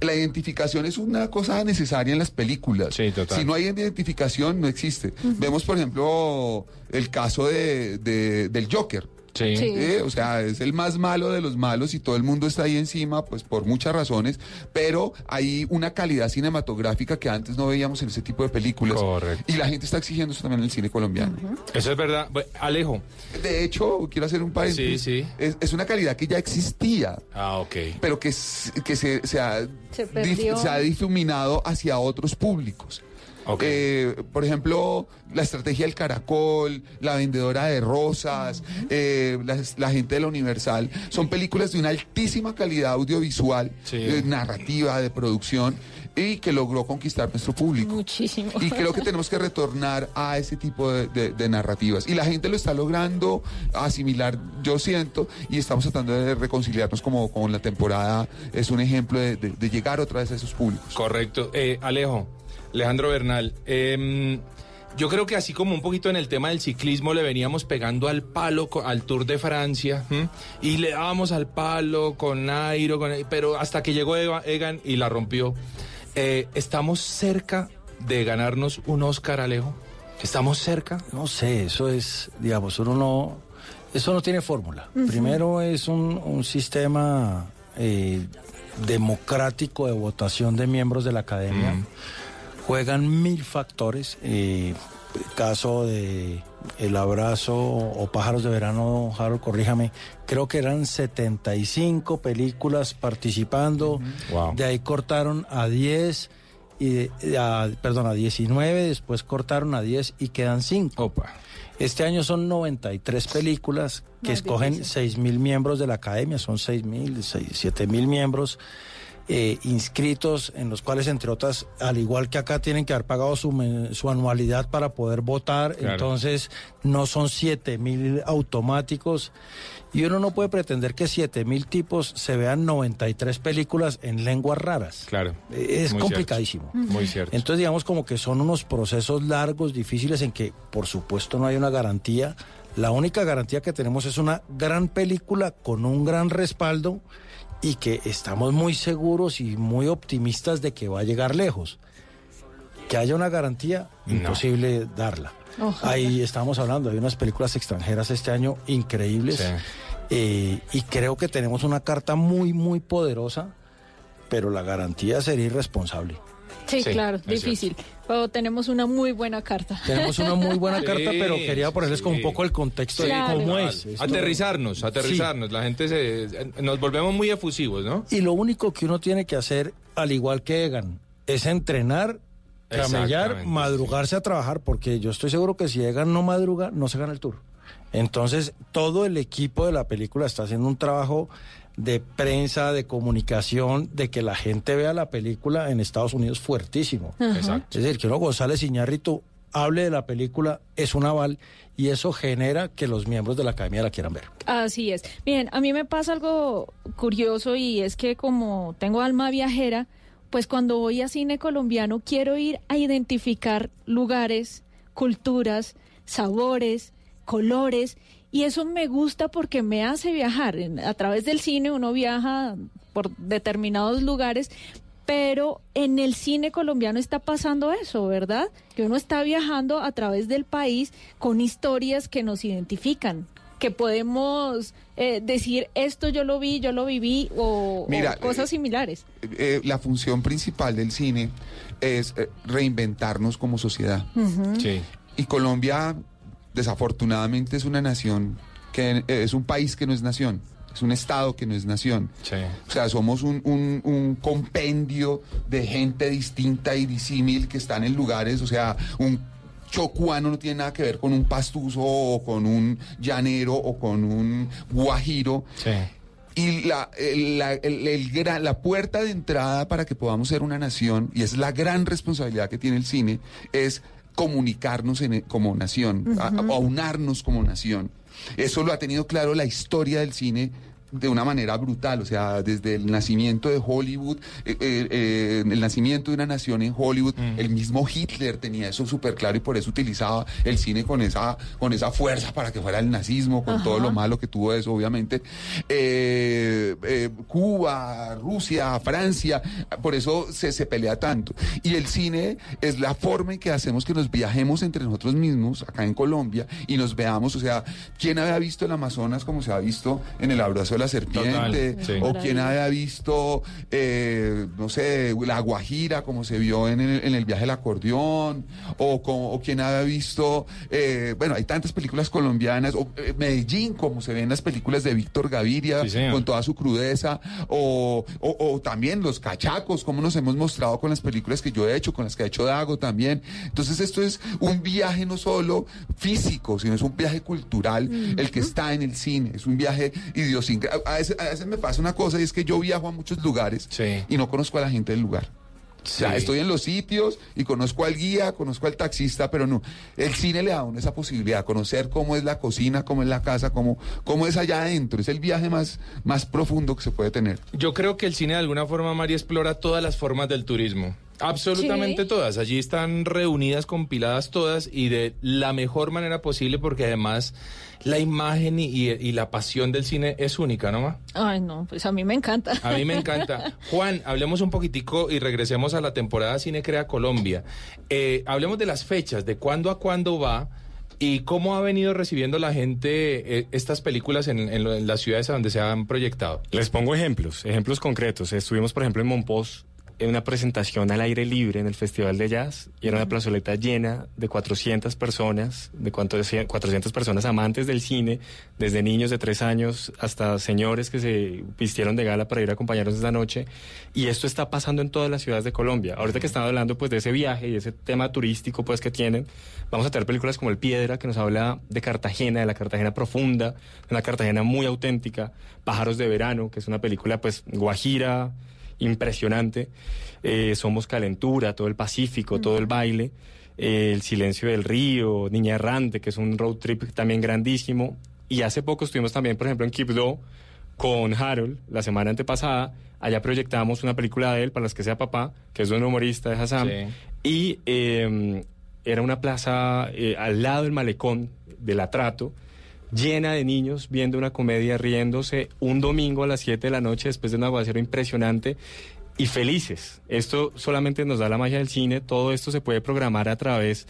la identificación es una cosa necesaria en las películas. Si no hay identificación, no existe. Vemos, por ejemplo, el caso de, de- del Joker. Sí. Sí. Eh, O sea, es el más malo de los malos y todo el mundo está ahí encima, pues por muchas razones, pero hay una calidad cinematográfica que antes no veíamos en ese tipo de películas. Correcto. Y la gente está exigiendo eso también en el cine colombiano. Eso es verdad. Alejo. De hecho, quiero hacer un paréntesis. Sí, sí. Es, es una calidad que ya existía Ah, ok. pero que, que se, se ha, Se dif- perdió. se ha difuminado hacia otros públicos. Eh, por ejemplo, la estrategia del caracol, la vendedora de rosas, eh, la, la gente de la Universal, son películas de una altísima calidad audiovisual, eh, narrativa, de producción, y que logró conquistar nuestro público. Muchísimo. Y creo que tenemos que retornar a ese tipo de, de- de narrativas. Y la gente lo está logrando asimilar, yo siento, y estamos tratando de reconciliarnos como con la temporada. Es un ejemplo de, de- de llegar otra vez a esos públicos. Correcto. Eh, Alejo, Alejandro Bernal, em, yo creo que así como un poquito en el tema del ciclismo le veníamos pegando al palo al Tour de Francia ¿m? y le dábamos al palo con Nairo, con, pero hasta que llegó Eva- Egan y la rompió. Eh, ¿Estamos cerca de ganarnos un Oscar, Alejo? ¿Estamos cerca? No sé, eso es, digamos, uno no, eso no tiene fórmula. Primero es un, un sistema eh, democrático de votación de miembros de la academia. Juegan mil factores. eh, caso de El Abrazo o Pájaros de Verano, Harold, corríjame, creo que eran 75 películas participando. Wow. De ahí cortaron a 10 y de- a- perdón, a 19, después cortaron a 10 y quedan 5. Este año son 93 películas que Más escogen difícil. 6 mil miembros de la academia, son 6 mil, 7 mil miembros. Eh, inscritos, en los cuales, entre otras, al igual que acá, tienen que haber pagado su, su anualidad para poder votar. Claro. Entonces, no son 7 mil automáticos. Y uno no puede pretender que 7 mil tipos se vean 93 películas en lenguas raras. Claro. Eh, Es Muy complicadísimo. cierto, Muy cierto. Entonces, digamos como que son unos procesos largos, difíciles, en que, por supuesto, no hay una garantía. La única garantía que tenemos es una gran película con un gran respaldo y que estamos muy seguros y muy optimistas de que va a llegar lejos. Que haya una garantía, No. imposible darla. Ojalá. Ahí estamos hablando, hay unas películas extranjeras este año increíbles Sí. eh, y creo que tenemos una carta muy, muy poderosa, pero la garantía sería irresponsable. Sí, Sí, claro, difícil. Pero tenemos una muy buena carta. Tenemos una muy buena Sí, carta, pero quería ponerles como un sí. poco el contexto Claro. de cómo es. Esto- Aterrizarnos, aterrizarnos. La gente se. Nos volvemos muy efusivos, ¿no? Y lo único que uno tiene que hacer, al igual que Egan, es entrenar, camellar, madrugarse a trabajar, porque yo estoy seguro que si Egan no madruga, no se gana el tour. Entonces, todo el equipo de la película está haciendo un trabajo de prensa, de comunicación, de que la gente vea la película en Estados Unidos fuertísimo. Exacto. Es decir, que uno González Iñárritu hable de la película es un aval y eso genera que los miembros de la academia la quieran ver. Así es. Miren, a mí me pasa algo curioso y es que como tengo alma viajera, pues cuando voy a cine colombiano quiero ir a identificar lugares, culturas, sabores, colores y eso me gusta porque me hace viajar. A través del cine uno viaja por determinados lugares, pero en el cine colombiano está pasando eso, ¿verdad? Que uno está viajando a través del país con historias que nos identifican, que podemos eh, decir esto yo lo vi, yo lo viví o, o Mira, cosas eh, similares. Eh, la función principal del cine es eh, reinventarnos como sociedad. Sí. Y Colombia, desafortunadamente, es una nación que eh, es un país que no es nación. Es un estado que no es nación. Sí. O sea, somos un, un- un compendio de gente distinta y disímil que están en lugares, o sea, un chocuano no tiene nada que ver con un pastuso o con un llanero o con un guajiro. Sí. Y la, el- la, el- el gran- la puerta de entrada para que podamos ser una nación, y es la gran responsabilidad que tiene el cine, es comunicarnos en- como nación, a- a- aunarnos como nación. Eso lo ha tenido claro la historia del cine de una manera brutal, o sea, desde el nacimiento de Hollywood, eh, eh, eh, el nacimiento de una nación en Hollywood, el mismo Hitler tenía eso súper claro y por eso utilizaba el cine con esa, con esa fuerza para que fuera el nazismo, con todo lo malo que tuvo eso, obviamente. Eh, eh, Cuba, Rusia, Francia, por eso se, se pelea tanto. Y el cine es la forma en que hacemos que nos viajemos entre nosotros mismos, acá en Colombia, y nos veamos, o sea, ¿quién había visto el Amazonas como se ha visto en el abrazo de la serpiente? Total, sí. ¿O quién había visto, eh, no sé, la Guajira como se vio en el, en el viaje del acordeón? ¿O, como, o quién había visto, eh, bueno, hay tantas películas colombianas, o eh, Medellín como se ve en las películas de Víctor Gaviria, Sí, con toda su crudeza, o, o- o también los cachacos, como nos hemos mostrado con las películas que yo he hecho, con las que ha hecho Dago también. Entonces esto es un viaje no solo físico, sino es un viaje cultural, el que está en el cine, es un viaje idiosincrático. A veces, a veces me pasa una cosa y es que yo viajo a muchos lugares Sí. y no conozco a la gente del lugar. O sea, Sí. estoy en los sitios y conozco al guía, conozco al taxista, pero no. El cine le da a uno esa posibilidad, conocer cómo es la cocina, cómo es la casa, cómo, cómo es allá adentro. Es el viaje más, más profundo que se puede tener. Yo creo que el cine de alguna forma, María, explora todas las formas del turismo. Absolutamente Sí. todas. Allí están reunidas, compiladas todas y de la mejor manera posible porque además la imagen y, y- y la pasión del cine es única, ¿no? ma? Ay, no, pues a mí me encanta. A mí me encanta. Juan, hablemos un poquitico y regresemos a la temporada Cine Crea Colombia. Eh, hablemos de las fechas, de cuándo a cuándo va y cómo ha venido recibiendo la gente eh, estas películas en, en las ciudades a donde se han proyectado. Les pongo ejemplos, ejemplos concretos. Estuvimos, por ejemplo, en Monpós una presentación al aire libre en el Festival de Jazz y era una plazoleta llena de 400 personas, de cuánto decía, 400 personas amantes del cine, desde niños de tres años hasta señores que se vistieron de gala para ir a acompañarnos esta noche. Y esto está pasando en todas las ciudades de Colombia. Ahorita que están hablando pues de ese viaje y ese tema turístico pues que tienen, vamos a tener películas como El Piedra que nos habla de Cartagena, de la Cartagena profunda, de una Cartagena muy auténtica, Pájaros de verano, que es una película pues guajira impresionante. Eh, somos Calentura, todo el Pacífico, todo el baile. eh, el Silencio del Río, Niña Errante, que es un road trip también grandísimo. Y hace poco estuvimos también, por ejemplo, en Quibdó con Harold, la semana antepasada. Allá proyectamos una película de él, para las que sea papá, que es un humorista de Hassan. Sí. Y eh, era una plaza eh, al lado del malecón del Atrato, llena de niños viendo una comedia, riéndose, un domingo a las 7 de la noche después de un aguacero impresionante y felices. Esto solamente nos da la magia del cine, todo esto se puede programar a través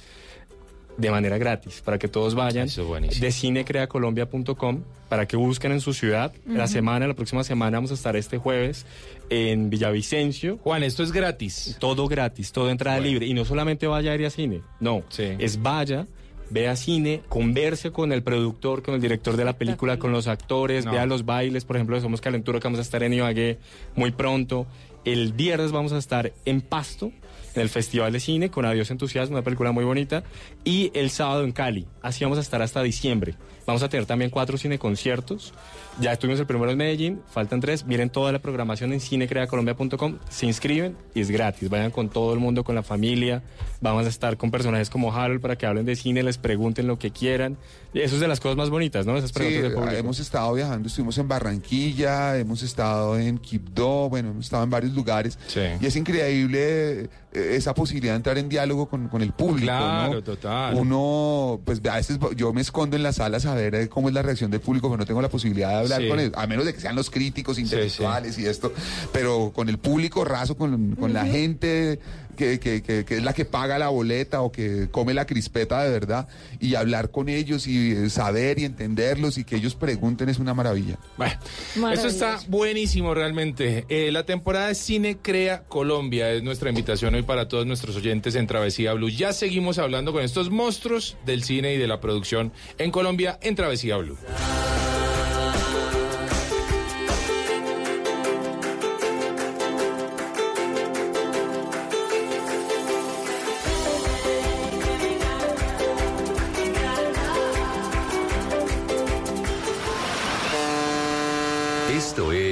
de manera gratis, para que todos vayan de cinecreacolombia.com, para que busquen en su ciudad. La semana, la próxima semana vamos a estar este jueves en Villavicencio. Juan, esto es gratis. Todo gratis, todo entrada libre. Y no solamente vaya a ir a cine, no, es vaya. Vea cine, converse con el productor, con el director de la película, con los actores, No. vea los bailes, por ejemplo, de Somos Calentura, que vamos a estar en Ibagué muy pronto. El viernes vamos a estar en Pasto, en el Festival de Cine, con Adiós Entusiasmo, una película muy bonita. Y el sábado en Cali. Así vamos a estar hasta diciembre. Vamos a tener también cuatro cineconciertos. Ya estuvimos el primero en Medellín, faltan tres. Miren toda la programación en cinecreacolombia.com. Se inscriben y es gratis. Vayan con todo el mundo, con la familia. Vamos a estar con personajes como Harold para que hablen de cine, les pregunten lo que quieran. Eso es de las cosas más bonitas, ¿no? Esas Sí, preguntas del público. hemos estado viajando, estuvimos en Barranquilla, hemos estado en Quibdó, bueno, hemos estado en varios lugares. Y es increíble esa posibilidad de entrar en diálogo con, con el público. Claro, ¿no? total. Uno, pues a veces yo me escondo en la sala a saber eh, cómo es la reacción del público, pero no tengo la posibilidad de hablar Sí. con él, a menos de que sean los críticos intelectuales y esto, pero con el público raso, con, con la gente que, que- que- que es la que paga la boleta o que come la crispeta de verdad, y hablar con ellos y eh, saber y entenderlos y que ellos pregunten es una maravilla. Esto está buenísimo realmente. Eh, la temporada de Cine Crea Colombia es nuestra invitación hoy para todos nuestros oyentes en Travesía Blue. Ya seguimos hablando con estos monstruos del cine y de la producción en Colombia en Travesía Blue.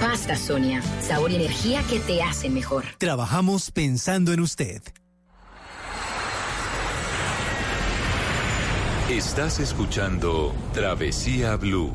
Pasta Sonia, sabor y energía que te hacen mejor. Trabajamos pensando en usted. Estás escuchando Travesía Blue.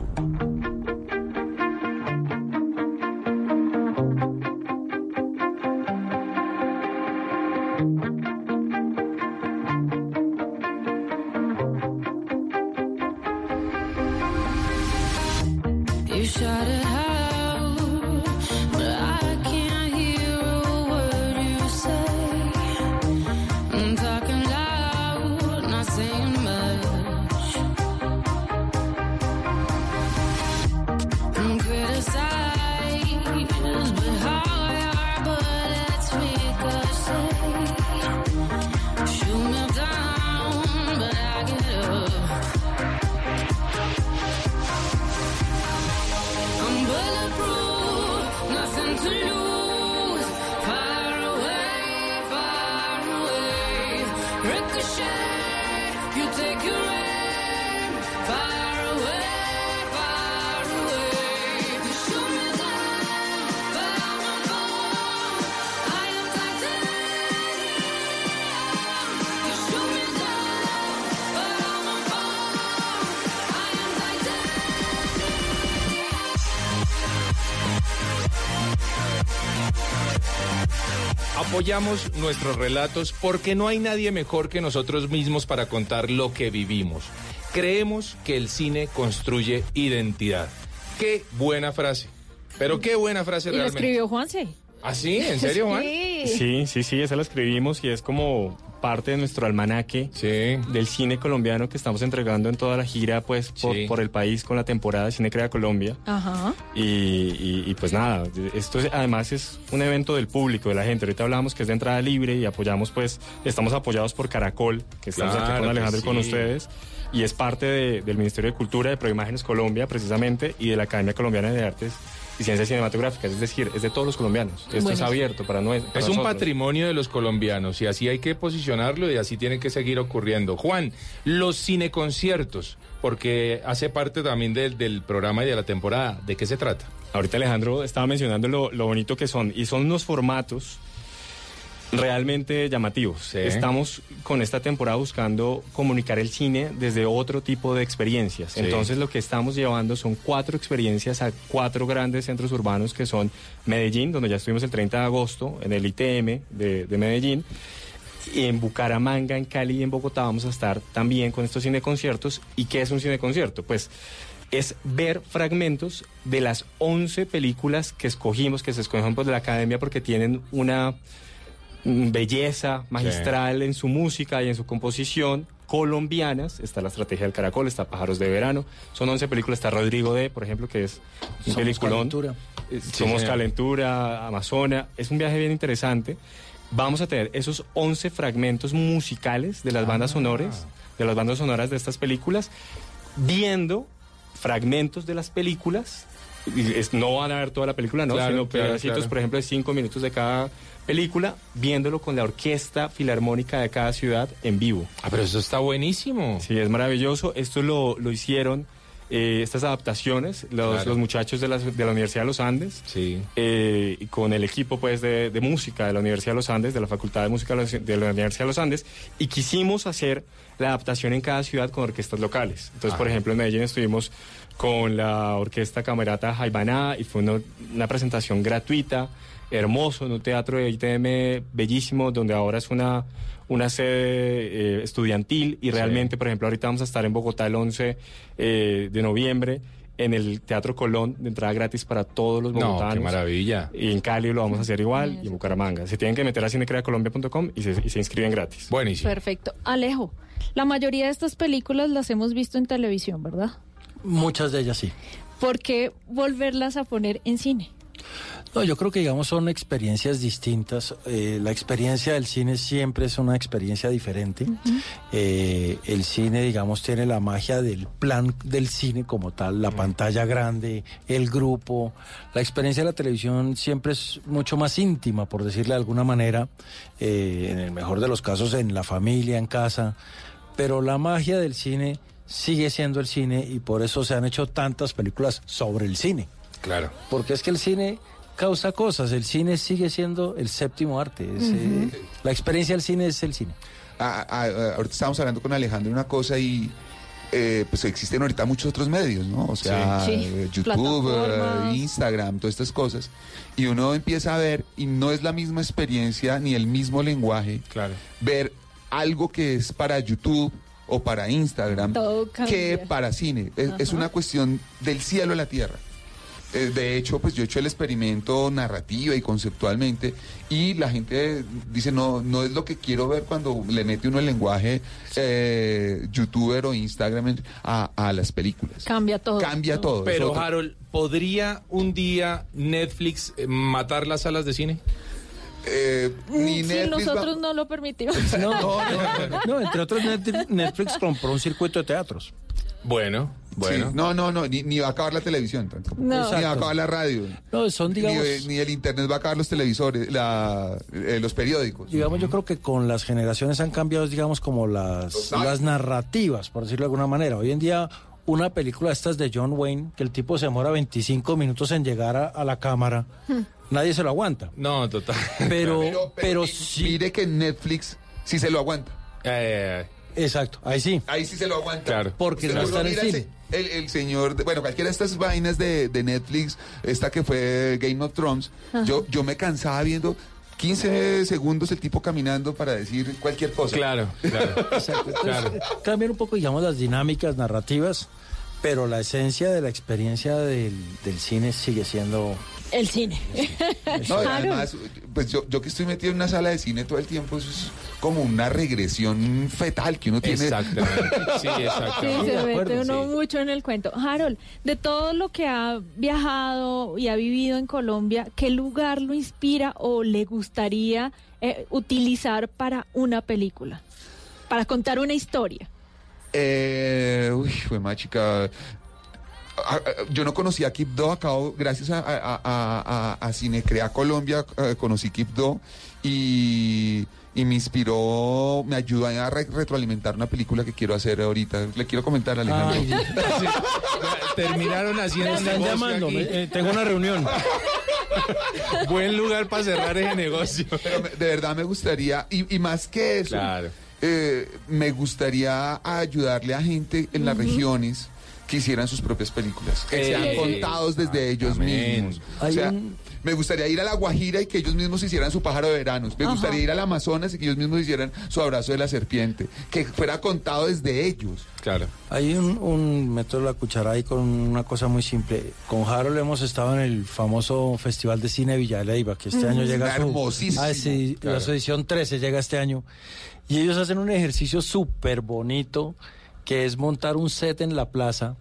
You take your Apoyamos nuestros relatos porque no hay nadie mejor que nosotros mismos para contar lo que vivimos. Creemos que el cine construye identidad. Qué buena frase. Pero qué buena frase Y lo realmente. escribió Juanse. ¿Ah, sí? ¿En serio, Juan? Sí. Sí, sí, sí, esa la escribimos y es como parte de nuestro almanaque del cine colombiano que estamos entregando en toda la gira, pues, por, Sí. por el país con la temporada de Cine Crea Colombia. Ajá. Y, y- y, pues nada, esto es- además es un evento del público, de la gente. Ahorita hablábamos que es de entrada libre y apoyamos pues, estamos apoyados por Caracol, que estamos aquí Claro con que Alejandro y con ustedes. Y es parte de- del Ministerio de Cultura, de Proimágenes Colombia precisamente, y de la Academia Colombiana de Artes y Ciencias Cinematográficas. Es decir, es de todos los colombianos. Esto es abierto para, nue- para Es un patrimonio de los colombianos y así hay que posicionarlo y así tiene que seguir ocurriendo. Juan, los cineconciertos, porque hace parte también del, del programa y de la temporada. ¿De qué se trata? Ahorita Alejandro estaba mencionando lo, lo bonito que son y son unos formatos realmente llamativos. Estamos con esta temporada buscando comunicar el cine desde otro tipo de experiencias. Sí. Entonces lo que estamos llevando son cuatro experiencias a cuatro grandes centros urbanos que son Medellín, donde ya estuvimos el 30 de agosto, en el ITM de, de Medellín. Y en Bucaramanga, en Cali y en Bogotá vamos a estar también con estos cineconciertos. ¿Y qué es un cineconcierto? Pues es ver fragmentos de las 11 películas que escogimos, que se escogieron de la academia porque tienen una belleza magistral en su música y en su composición colombianas, está la estrategia del caracol, está Pájaros de Verano, son 11 películas, está Rodrigo D, por ejemplo, que es un Somos peliculón. Calentura. Eh, Sí, Somos señor. Calentura, Amazona, es un viaje bien interesante. Vamos a tener esos 11 fragmentos musicales de las bandas sonoras, de las bandas sonoras de estas películas, viendo fragmentos de las películas. Es- no van a ver toda la película, no, Claro, sino claro, pedacitos, claro. por ejemplo, de 5 minutos de cada película, viéndolo con la orquesta filarmónica de cada ciudad en vivo. Ah, pero eso está buenísimo. Sí, es maravilloso. Esto lo, lo hicieron, eh, estas adaptaciones, los, Claro. los muchachos de la, de la Universidad de los Andes, eh, y con el equipo pues de, de música de la Universidad de los Andes, de la Facultad de Música de la, Universidad de los Andes, y quisimos hacer la adaptación en cada ciudad con orquestas locales. Entonces, por ejemplo, en Medellín estuvimos con la orquesta camerata Jaibaná y fue una, una presentación gratuita, hermoso, en un teatro de ITM bellísimo, donde ahora es una, una sede eh, estudiantil y realmente, por ejemplo, ahorita vamos a estar en Bogotá el 11 eh, de noviembre en el Teatro Colón de entrada gratis para todos los No, qué bogotanos. maravilla. Y en Cali lo vamos a hacer igual y en Bucaramanga. Se tienen que meter a cinecreacolombia.com y se, y se inscriben gratis. Buenísimo. Perfecto. Alejo, la mayoría de estas películas las hemos visto en televisión, ¿verdad? Muchas de ellas sí. ¿Por qué volverlas a poner en cine? No, yo creo que digamos son experiencias distintas. Eh, la experiencia del cine siempre es una experiencia diferente. Eh, el cine, digamos, tiene la magia del plan del cine como tal, la pantalla grande, el grupo. La experiencia de la televisión siempre es mucho más íntima, por decirle de alguna manera. Eh, en el mejor de los casos, en la familia, en casa. Pero la magia del cine sigue siendo el cine y por eso se han hecho tantas películas sobre el cine. Claro. Porque es que el cine causa cosas, el cine sigue siendo el séptimo arte. es, eh, la experiencia del cine es el cine. Ah, ah, ah, ahorita estábamos hablando con Alejandro de una cosa y eh, pues existen ahorita muchos otros medios, ¿no? O sea, Sí. Sí. eh, YouTube, eh. Instagram, todas estas cosas. Y uno empieza a ver, y no es la misma experiencia ni el mismo lenguaje, claro. ver algo que es para YouTube o para Instagram que para cine. Es, es una cuestión del cielo a la tierra. Eh, De hecho, pues yo he hecho el experimento narrativa y conceptualmente y la gente dice, no, no es lo que quiero ver cuando le mete uno el lenguaje eh, youtuber o Instagram a, a las películas. Cambia todo. Cambia todo. Pero, Harold, ¿podría un día Netflix eh, matar las salas de cine? Eh, ni si Netflix va- nosotros no lo permitimos. No, no, no, no, entre otros Net- Netflix compró un circuito de teatros. Bueno, bueno. Sí, no, no, no, ni, ni va a acabar la televisión. tampoco. No. Ni va a acabar la radio. No, son, Ni, digamos, ni el internet va a acabar los televisores, la, eh, los periódicos. digamos, yo creo que con las generaciones han cambiado, digamos, como las, las narrativas, por decirlo de alguna manera. Hoy en día, una película de estas de John Wayne, que el tipo se demora 25 minutos en llegar a, a la cámara, nadie se lo aguanta. No, total. Pero, pero, mi- sí. Mire que Netflix sí se lo aguanta. Eh, Exacto, ahí sí. Ahí sí se lo aguanta. Claro. Porque no está en cine. El, el señor, de- bueno, cualquiera de estas vainas de, de Netflix, esta que fue Game of Thrones, yo, yo me cansaba viendo 15 segundos el tipo caminando para decir cualquier cosa. claro, claro. Exacto. Entonces, Claro. Cambian un poco, digamos, las dinámicas narrativas, pero la esencia de la experiencia del, del cine sigue siendo El cine. No, y además, pues yo, yo que estoy metido en una sala de cine todo el tiempo, eso es como una regresión fetal que uno tiene. Exactamente. Sí, Sí, exactamente. se mete uno mucho en el cuento. Harold, de todo lo que ha viajado y ha vivido en Colombia, ¿qué lugar lo inspira o le gustaría eh, utilizar para una película? Para contar una historia. Eh, uy, fue más chica. Ah, ah, Yo no conocía Kipdo, acabo, gracias a, a, a, a- a Cinecrea Colombia, eh, conocí Kipdo y, y me inspiró, me ayudó a re- retroalimentar una película que quiero hacer ahorita. Le quiero comentar a Alejandro. Ay, Terminaron haciendo están llamando, eh, tengo una reunión. Buen lugar para cerrar ese negocio. Pero me- de verdad me gustaría, y, y más que eso, Claro. eh, me gustaría ayudarle a gente en las regiones que hicieran sus propias películas, que Eh, sean contados desde ellos mismos. O sea, un- me gustaría ir a La Guajira y que ellos mismos hicieran su pájaro de veranos. Me Ajá. gustaría ir al Amazonas y que ellos mismos hicieran su abrazo de la serpiente. Que fuera contado desde ellos. Claro. Hay un, un método de la cuchara ahí con una cosa muy simple. Con Harold hemos estado en el famoso Festival de Cine Villa de Leyva, que este Mm. año llega a su, Hermosísimo. Ah, sí, Claro. la edición 13 llega este año. Y ellos hacen un ejercicio súper bonito, que es montar un set en la plaza.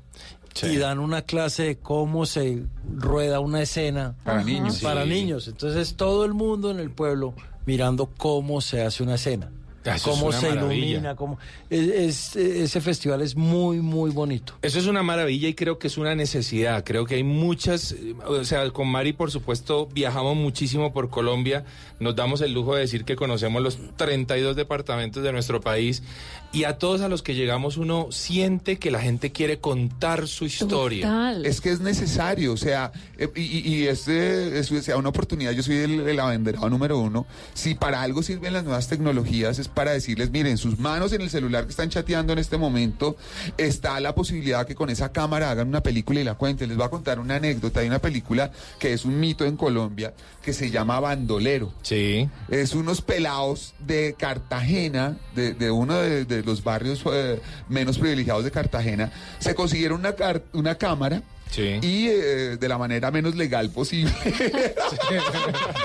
Sí. Y dan una clase de cómo se rueda una escena Para niños. Para Sí. niños. Entonces todo el mundo en el pueblo mirando cómo se hace una escena. Eso es cómo una se maravilla. ilumina, cómo es- es- ese festival es muy muy bonito. Eso es una maravilla y creo que es una necesidad. Creo que hay muchas, eh, o sea, con Mari por supuesto viajamos muchísimo por Colombia, nos damos el lujo de decir que conocemos los 32 departamentos de nuestro país y a todos a los que llegamos uno siente que la gente quiere contar su historia. Total. Es que es necesario, o sea, eh, y, y- y este es sea una oportunidad, yo soy el, el abanderado número uno, si para algo sirven las nuevas tecnologías es para decirles, miren, sus manos en el celular que están chateando en este momento, está la posibilidad que con esa cámara hagan una película y la cuenten. Les voy a contar una anécdota, hay una película que es un mito en Colombia que se llama Bandolero. Sí. Es unos pelados de Cartagena, de, de uno de, de los barrios eh, menos privilegiados de Cartagena, se consiguieron una, car- una cámara Sí. y eh, de la manera menos legal posible.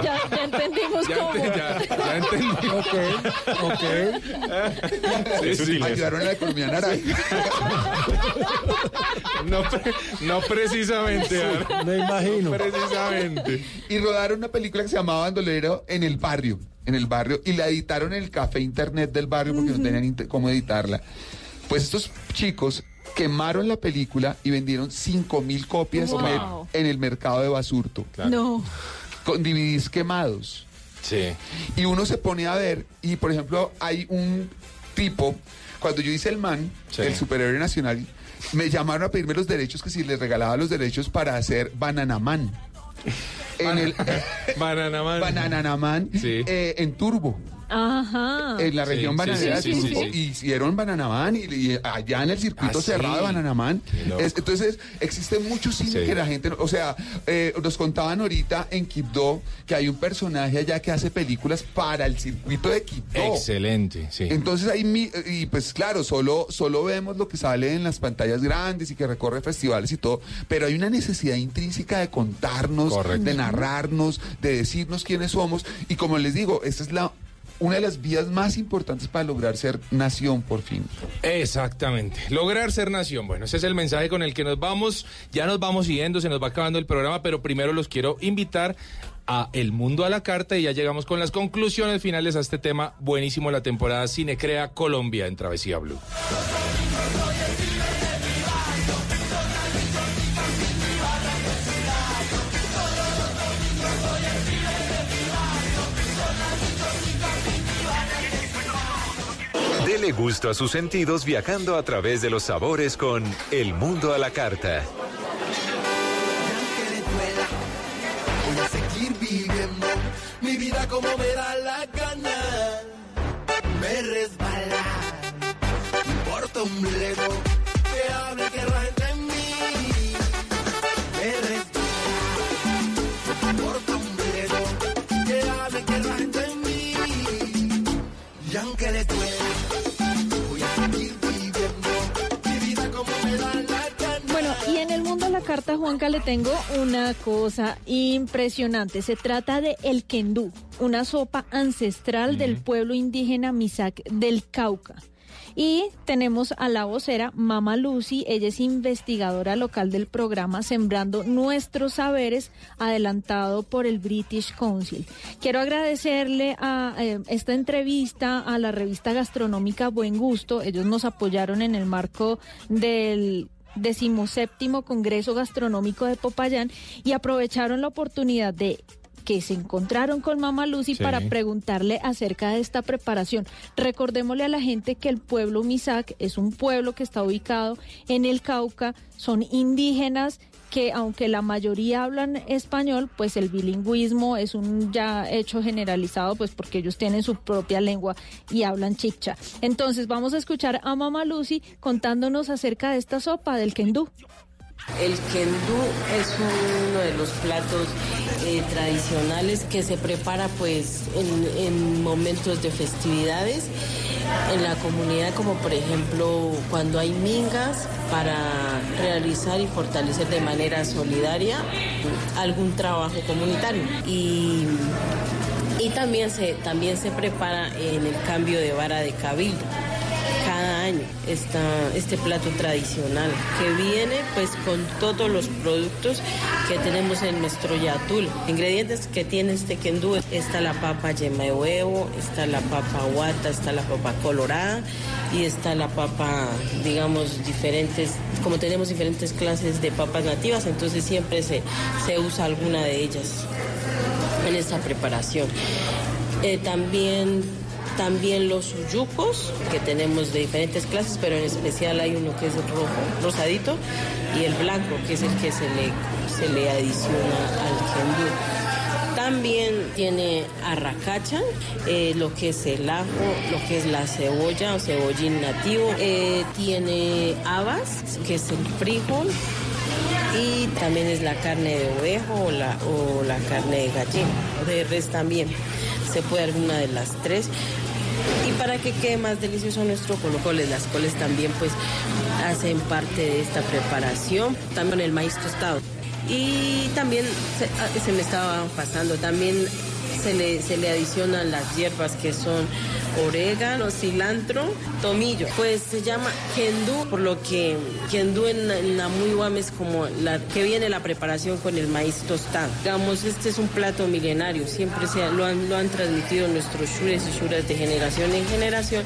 Ya, ya entendimos Ya, cómo. ente- ya- ya entendí. Ok, ok. Sí, sí. Ayudaron a la economía naranja. No, pre- no precisamente. Me imagino. Precisamente. y rodaron una película que se llamaba Bandolero en el barrio, en el barrio, y la editaron en el café internet del barrio porque no tenían cómo editarla. Pues estos chicos quemaron la película y vendieron 5 mil copias Wow. en el mercado de Basurto, No. con DVDs quemados. Sí. Y uno se pone a ver, y por ejemplo, hay un tipo, cuando yo hice el man, Sí. el superhéroe nacional, me llamaron a pedirme los derechos, que si les regalaba los derechos para hacer Banana Man. En el Banana Man. Banana Man Sí. eh, en Turbo. Ajá. En la región sí, bananera sí, de sí, Turbo. sí, sí. Hicieron Banana Man y, y allá en el circuito Ah, cerrado sí. de Banana Man. Qué loco. Es- entonces, existe mucho cine Sí. que la gente, o sea, eh, nos contaban ahorita en Quibdó que hay un personaje allá que hace películas para el circuito de Quibdó. Excelente, sí. Entonces ahí, mi- y pues claro, solo, solo vemos lo que sale en las pantallas grandes y que recorre festivales y todo, pero hay una necesidad intrínseca de contarnos, Correcto. de narrarnos, de decirnos quiénes somos. Y como les digo, esta es la una de las vías más importantes para lograr ser nación por fin. Exactamente. Lograr ser nación. Bueno, ese es el mensaje con el que nos vamos. Ya nos vamos yendo, se nos va acabando el programa, pero primero los quiero invitar a El Mundo a la Carta y ya llegamos con las conclusiones finales a este tema buenísimo la temporada Cinecrea Colombia en Travesía Blue. Dele gusto a sus sentidos viajando a través de los sabores con El Mundo a la Carta. Me importa un carta Juanca, le tengo una cosa impresionante. Se trata de el kendú, una sopa ancestral del pueblo indígena Misak del Cauca. Y tenemos a la vocera Mama Lucy, ella es investigadora local del programa Sembrando Nuestros Saberes, adelantado por el British Council. Quiero agradecerle a eh, esta entrevista a la revista gastronómica Buen Gusto. Ellos nos apoyaron en el marco del decimoséptimo Congreso Gastronómico de Popayán y aprovecharon la oportunidad de que se encontraron con Mama Lucy Sí. para preguntarle acerca de esta preparación. Recordémosle a la gente que el pueblo Misak es un pueblo que está ubicado en el Cauca, son indígenas que aunque la mayoría hablan español, pues el bilingüismo es un ya hecho generalizado, pues porque ellos tienen su propia lengua y hablan chicha. Entonces vamos a escuchar a Mama Lucy contándonos acerca de esta sopa del kendú. El kendú es uno de los platos eh, tradicionales que se prepara pues en, en momentos de festividades en la comunidad, como por ejemplo cuando hay mingas para realizar y fortalecer de manera solidaria algún trabajo comunitario. Y, y también, se, también se prepara en el cambio de vara de cabildo cada año esta, este plato tradicional que viene pues con todos los productos que tenemos en nuestro yatul. Ingredientes que tiene este kendú, está la papa yema de huevo, está la papa guata, está la papa colorada y está la papa, digamos, diferentes, como tenemos diferentes clases de papas nativas, entonces siempre se, se usa alguna de ellas en esta preparación. Eh, también, también los uyucos, que tenemos de diferentes clases, pero en especial hay uno que es rojo, rosadito, y el blanco, que es el que se le, se le adiciona al kendú. También tiene arracacha, eh, lo que es el ajo, lo que es la cebolla o cebollín nativo. Eh, tiene habas, que es el frijol. Y también es la carne de ovejo o la, o la carne de gallina, o de res también. Se puede alguna de las tres. Y para que quede más delicioso nuestro colocoles, las coles también pues hacen parte de esta preparación. También el maíz tostado. Y también se, ah, se me estaba pasando, también se le, se le adicionan las hierbas que son orégano, cilantro, tomillo. Pues se llama kendú, por lo que kendú en, en Namuiwam es como la que viene la preparación con el maíz tostado. Digamos, este es un plato milenario, siempre se, lo, han, lo han transmitido nuestros shures y shuras de generación en generación.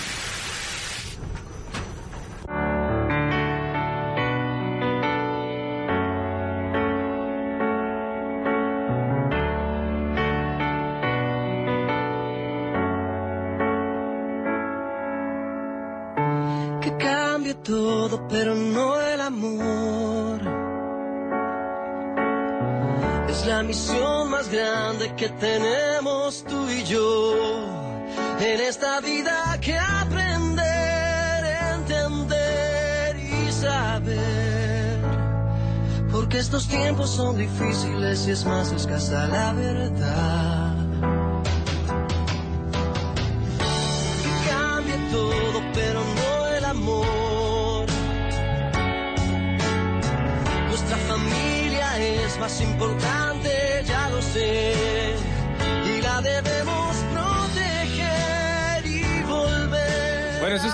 Son difíciles y es más escasa la verdad.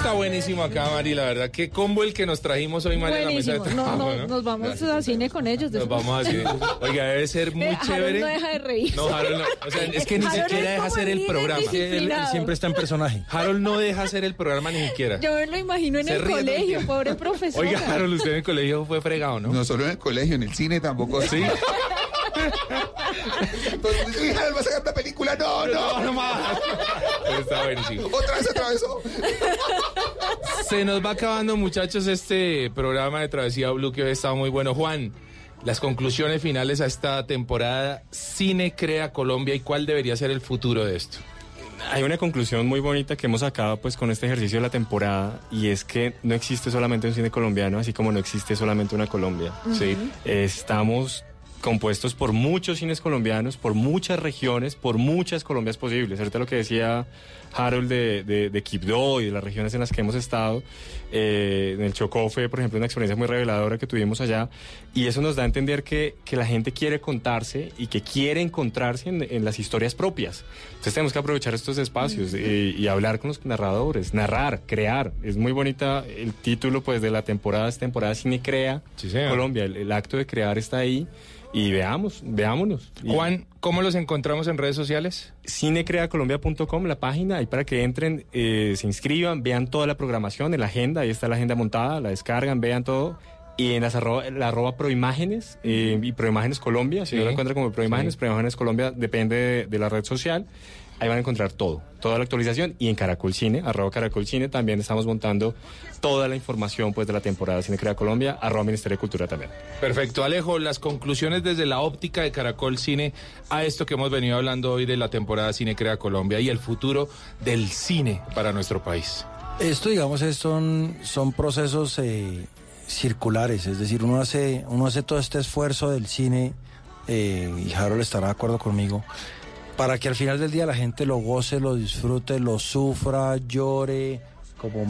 Está buenísimo acá, Mari. La verdad, qué combo el que nos trajimos hoy, Mari, a la mesa de Buenísimo. No, trabajo, no, ¿no? nos vamos al cine con ellos. Nos vamos así. Oiga, debe ser muy Harold chévere. no deja de reír. No, Harold no. O sea, es que ni Harold siquiera deja hacer el programa. disciplinado. Siempre está en personaje. Harold no deja hacer el programa ni siquiera. Yo me lo imagino en Se el colegio, pobre profesor. Oiga, Harold, usted en el colegio fue fregado, ¿no? No solo en el colegio, en el cine tampoco. Sí. Hija, ¿va a sacar una película? No, no. no más. Está buenísimo. Otra vez atravesó. Se nos va acabando, muchachos, este programa de Travesía Blue que hoy está muy bueno. Juan, las conclusiones finales a esta temporada. Cine crea Colombia y cuál debería ser el futuro de esto. Hay una conclusión muy bonita que hemos sacado pues con este ejercicio de la temporada y es que no existe solamente un cine colombiano, así como no existe solamente una Colombia. Sí. Estamos compuestos por muchos cines colombianos, por muchas regiones, por muchas Colombias posibles. Ahorita lo que decía Harold de, de, de Quibdó y de las regiones en las que hemos estado, eh, en el Chocó fue, por ejemplo, una experiencia muy reveladora que tuvimos allá, y eso nos da a entender que, que la gente quiere contarse y que quiere encontrarse en, en las historias propias. Entonces tenemos que aprovechar estos espacios eh, y hablar con los narradores, narrar, crear. Es muy bonita el título pues de la temporada, es temporada Cine Crea señor. Colombia. El, el acto de crear está ahí y veamos, veámonos. Juan, ¿cómo los encontramos en redes sociales? cinecreacolombia.com, la página, ahí para que entren, eh, se inscriban, vean toda la programación, en la agenda, ahí está la agenda montada, la descargan, vean todo. Y en las arroba, la arroba Proimágenes eh, y Proimágenes Colombia, si no lo encuentran como Proimágenes, Sí. Proimágenes Colombia depende de, de la red social. Ahí van a encontrar todo, toda la actualización. Y en Caracol Cine, arroba Caracol Cine, también estamos montando toda la información pues, de la temporada Cine Crea Colombia, arroba Ministerio de Cultura también. Perfecto, Alejo, las conclusiones desde la óptica de Caracol Cine a esto que hemos venido hablando hoy de la temporada Cine Crea Colombia y el futuro del cine para nuestro país. Esto, digamos, es- son, son procesos eh, circulares, es decir, uno hace, uno hace todo este esfuerzo del cine, eh, y Harold estará de acuerdo conmigo, para que al final del día la gente lo goce, lo disfrute, lo sufra, llore, como